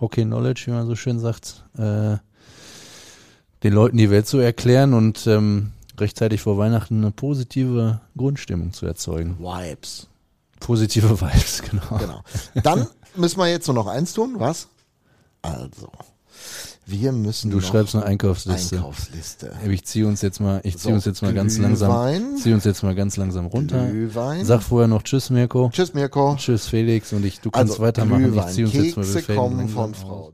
Hockey-Knowledge, wie man so schön sagt, äh, den Leuten die Welt zu erklären und ähm, rechtzeitig vor Weihnachten eine positive Grundstimmung zu erzeugen. Vibes. Positive Vibes, genau. Genau. Dann müssen wir jetzt nur noch eins tun, was? Also, wir müssen Du noch schreibst eine Einkaufsliste. Einkaufsliste. Ich ziehe uns jetzt mal, ich ziehe So, uns jetzt mal ganz langsam, ziehe uns jetzt mal ganz langsam runter. Glühwein. Sag vorher noch Tschüss, Mirko. Tschüss, Mirko. Tschüss, Felix. Und ich, du kannst Also, weitermachen. Ich Glühwein. ziehe uns jetzt mal Kekse kommen von. Frau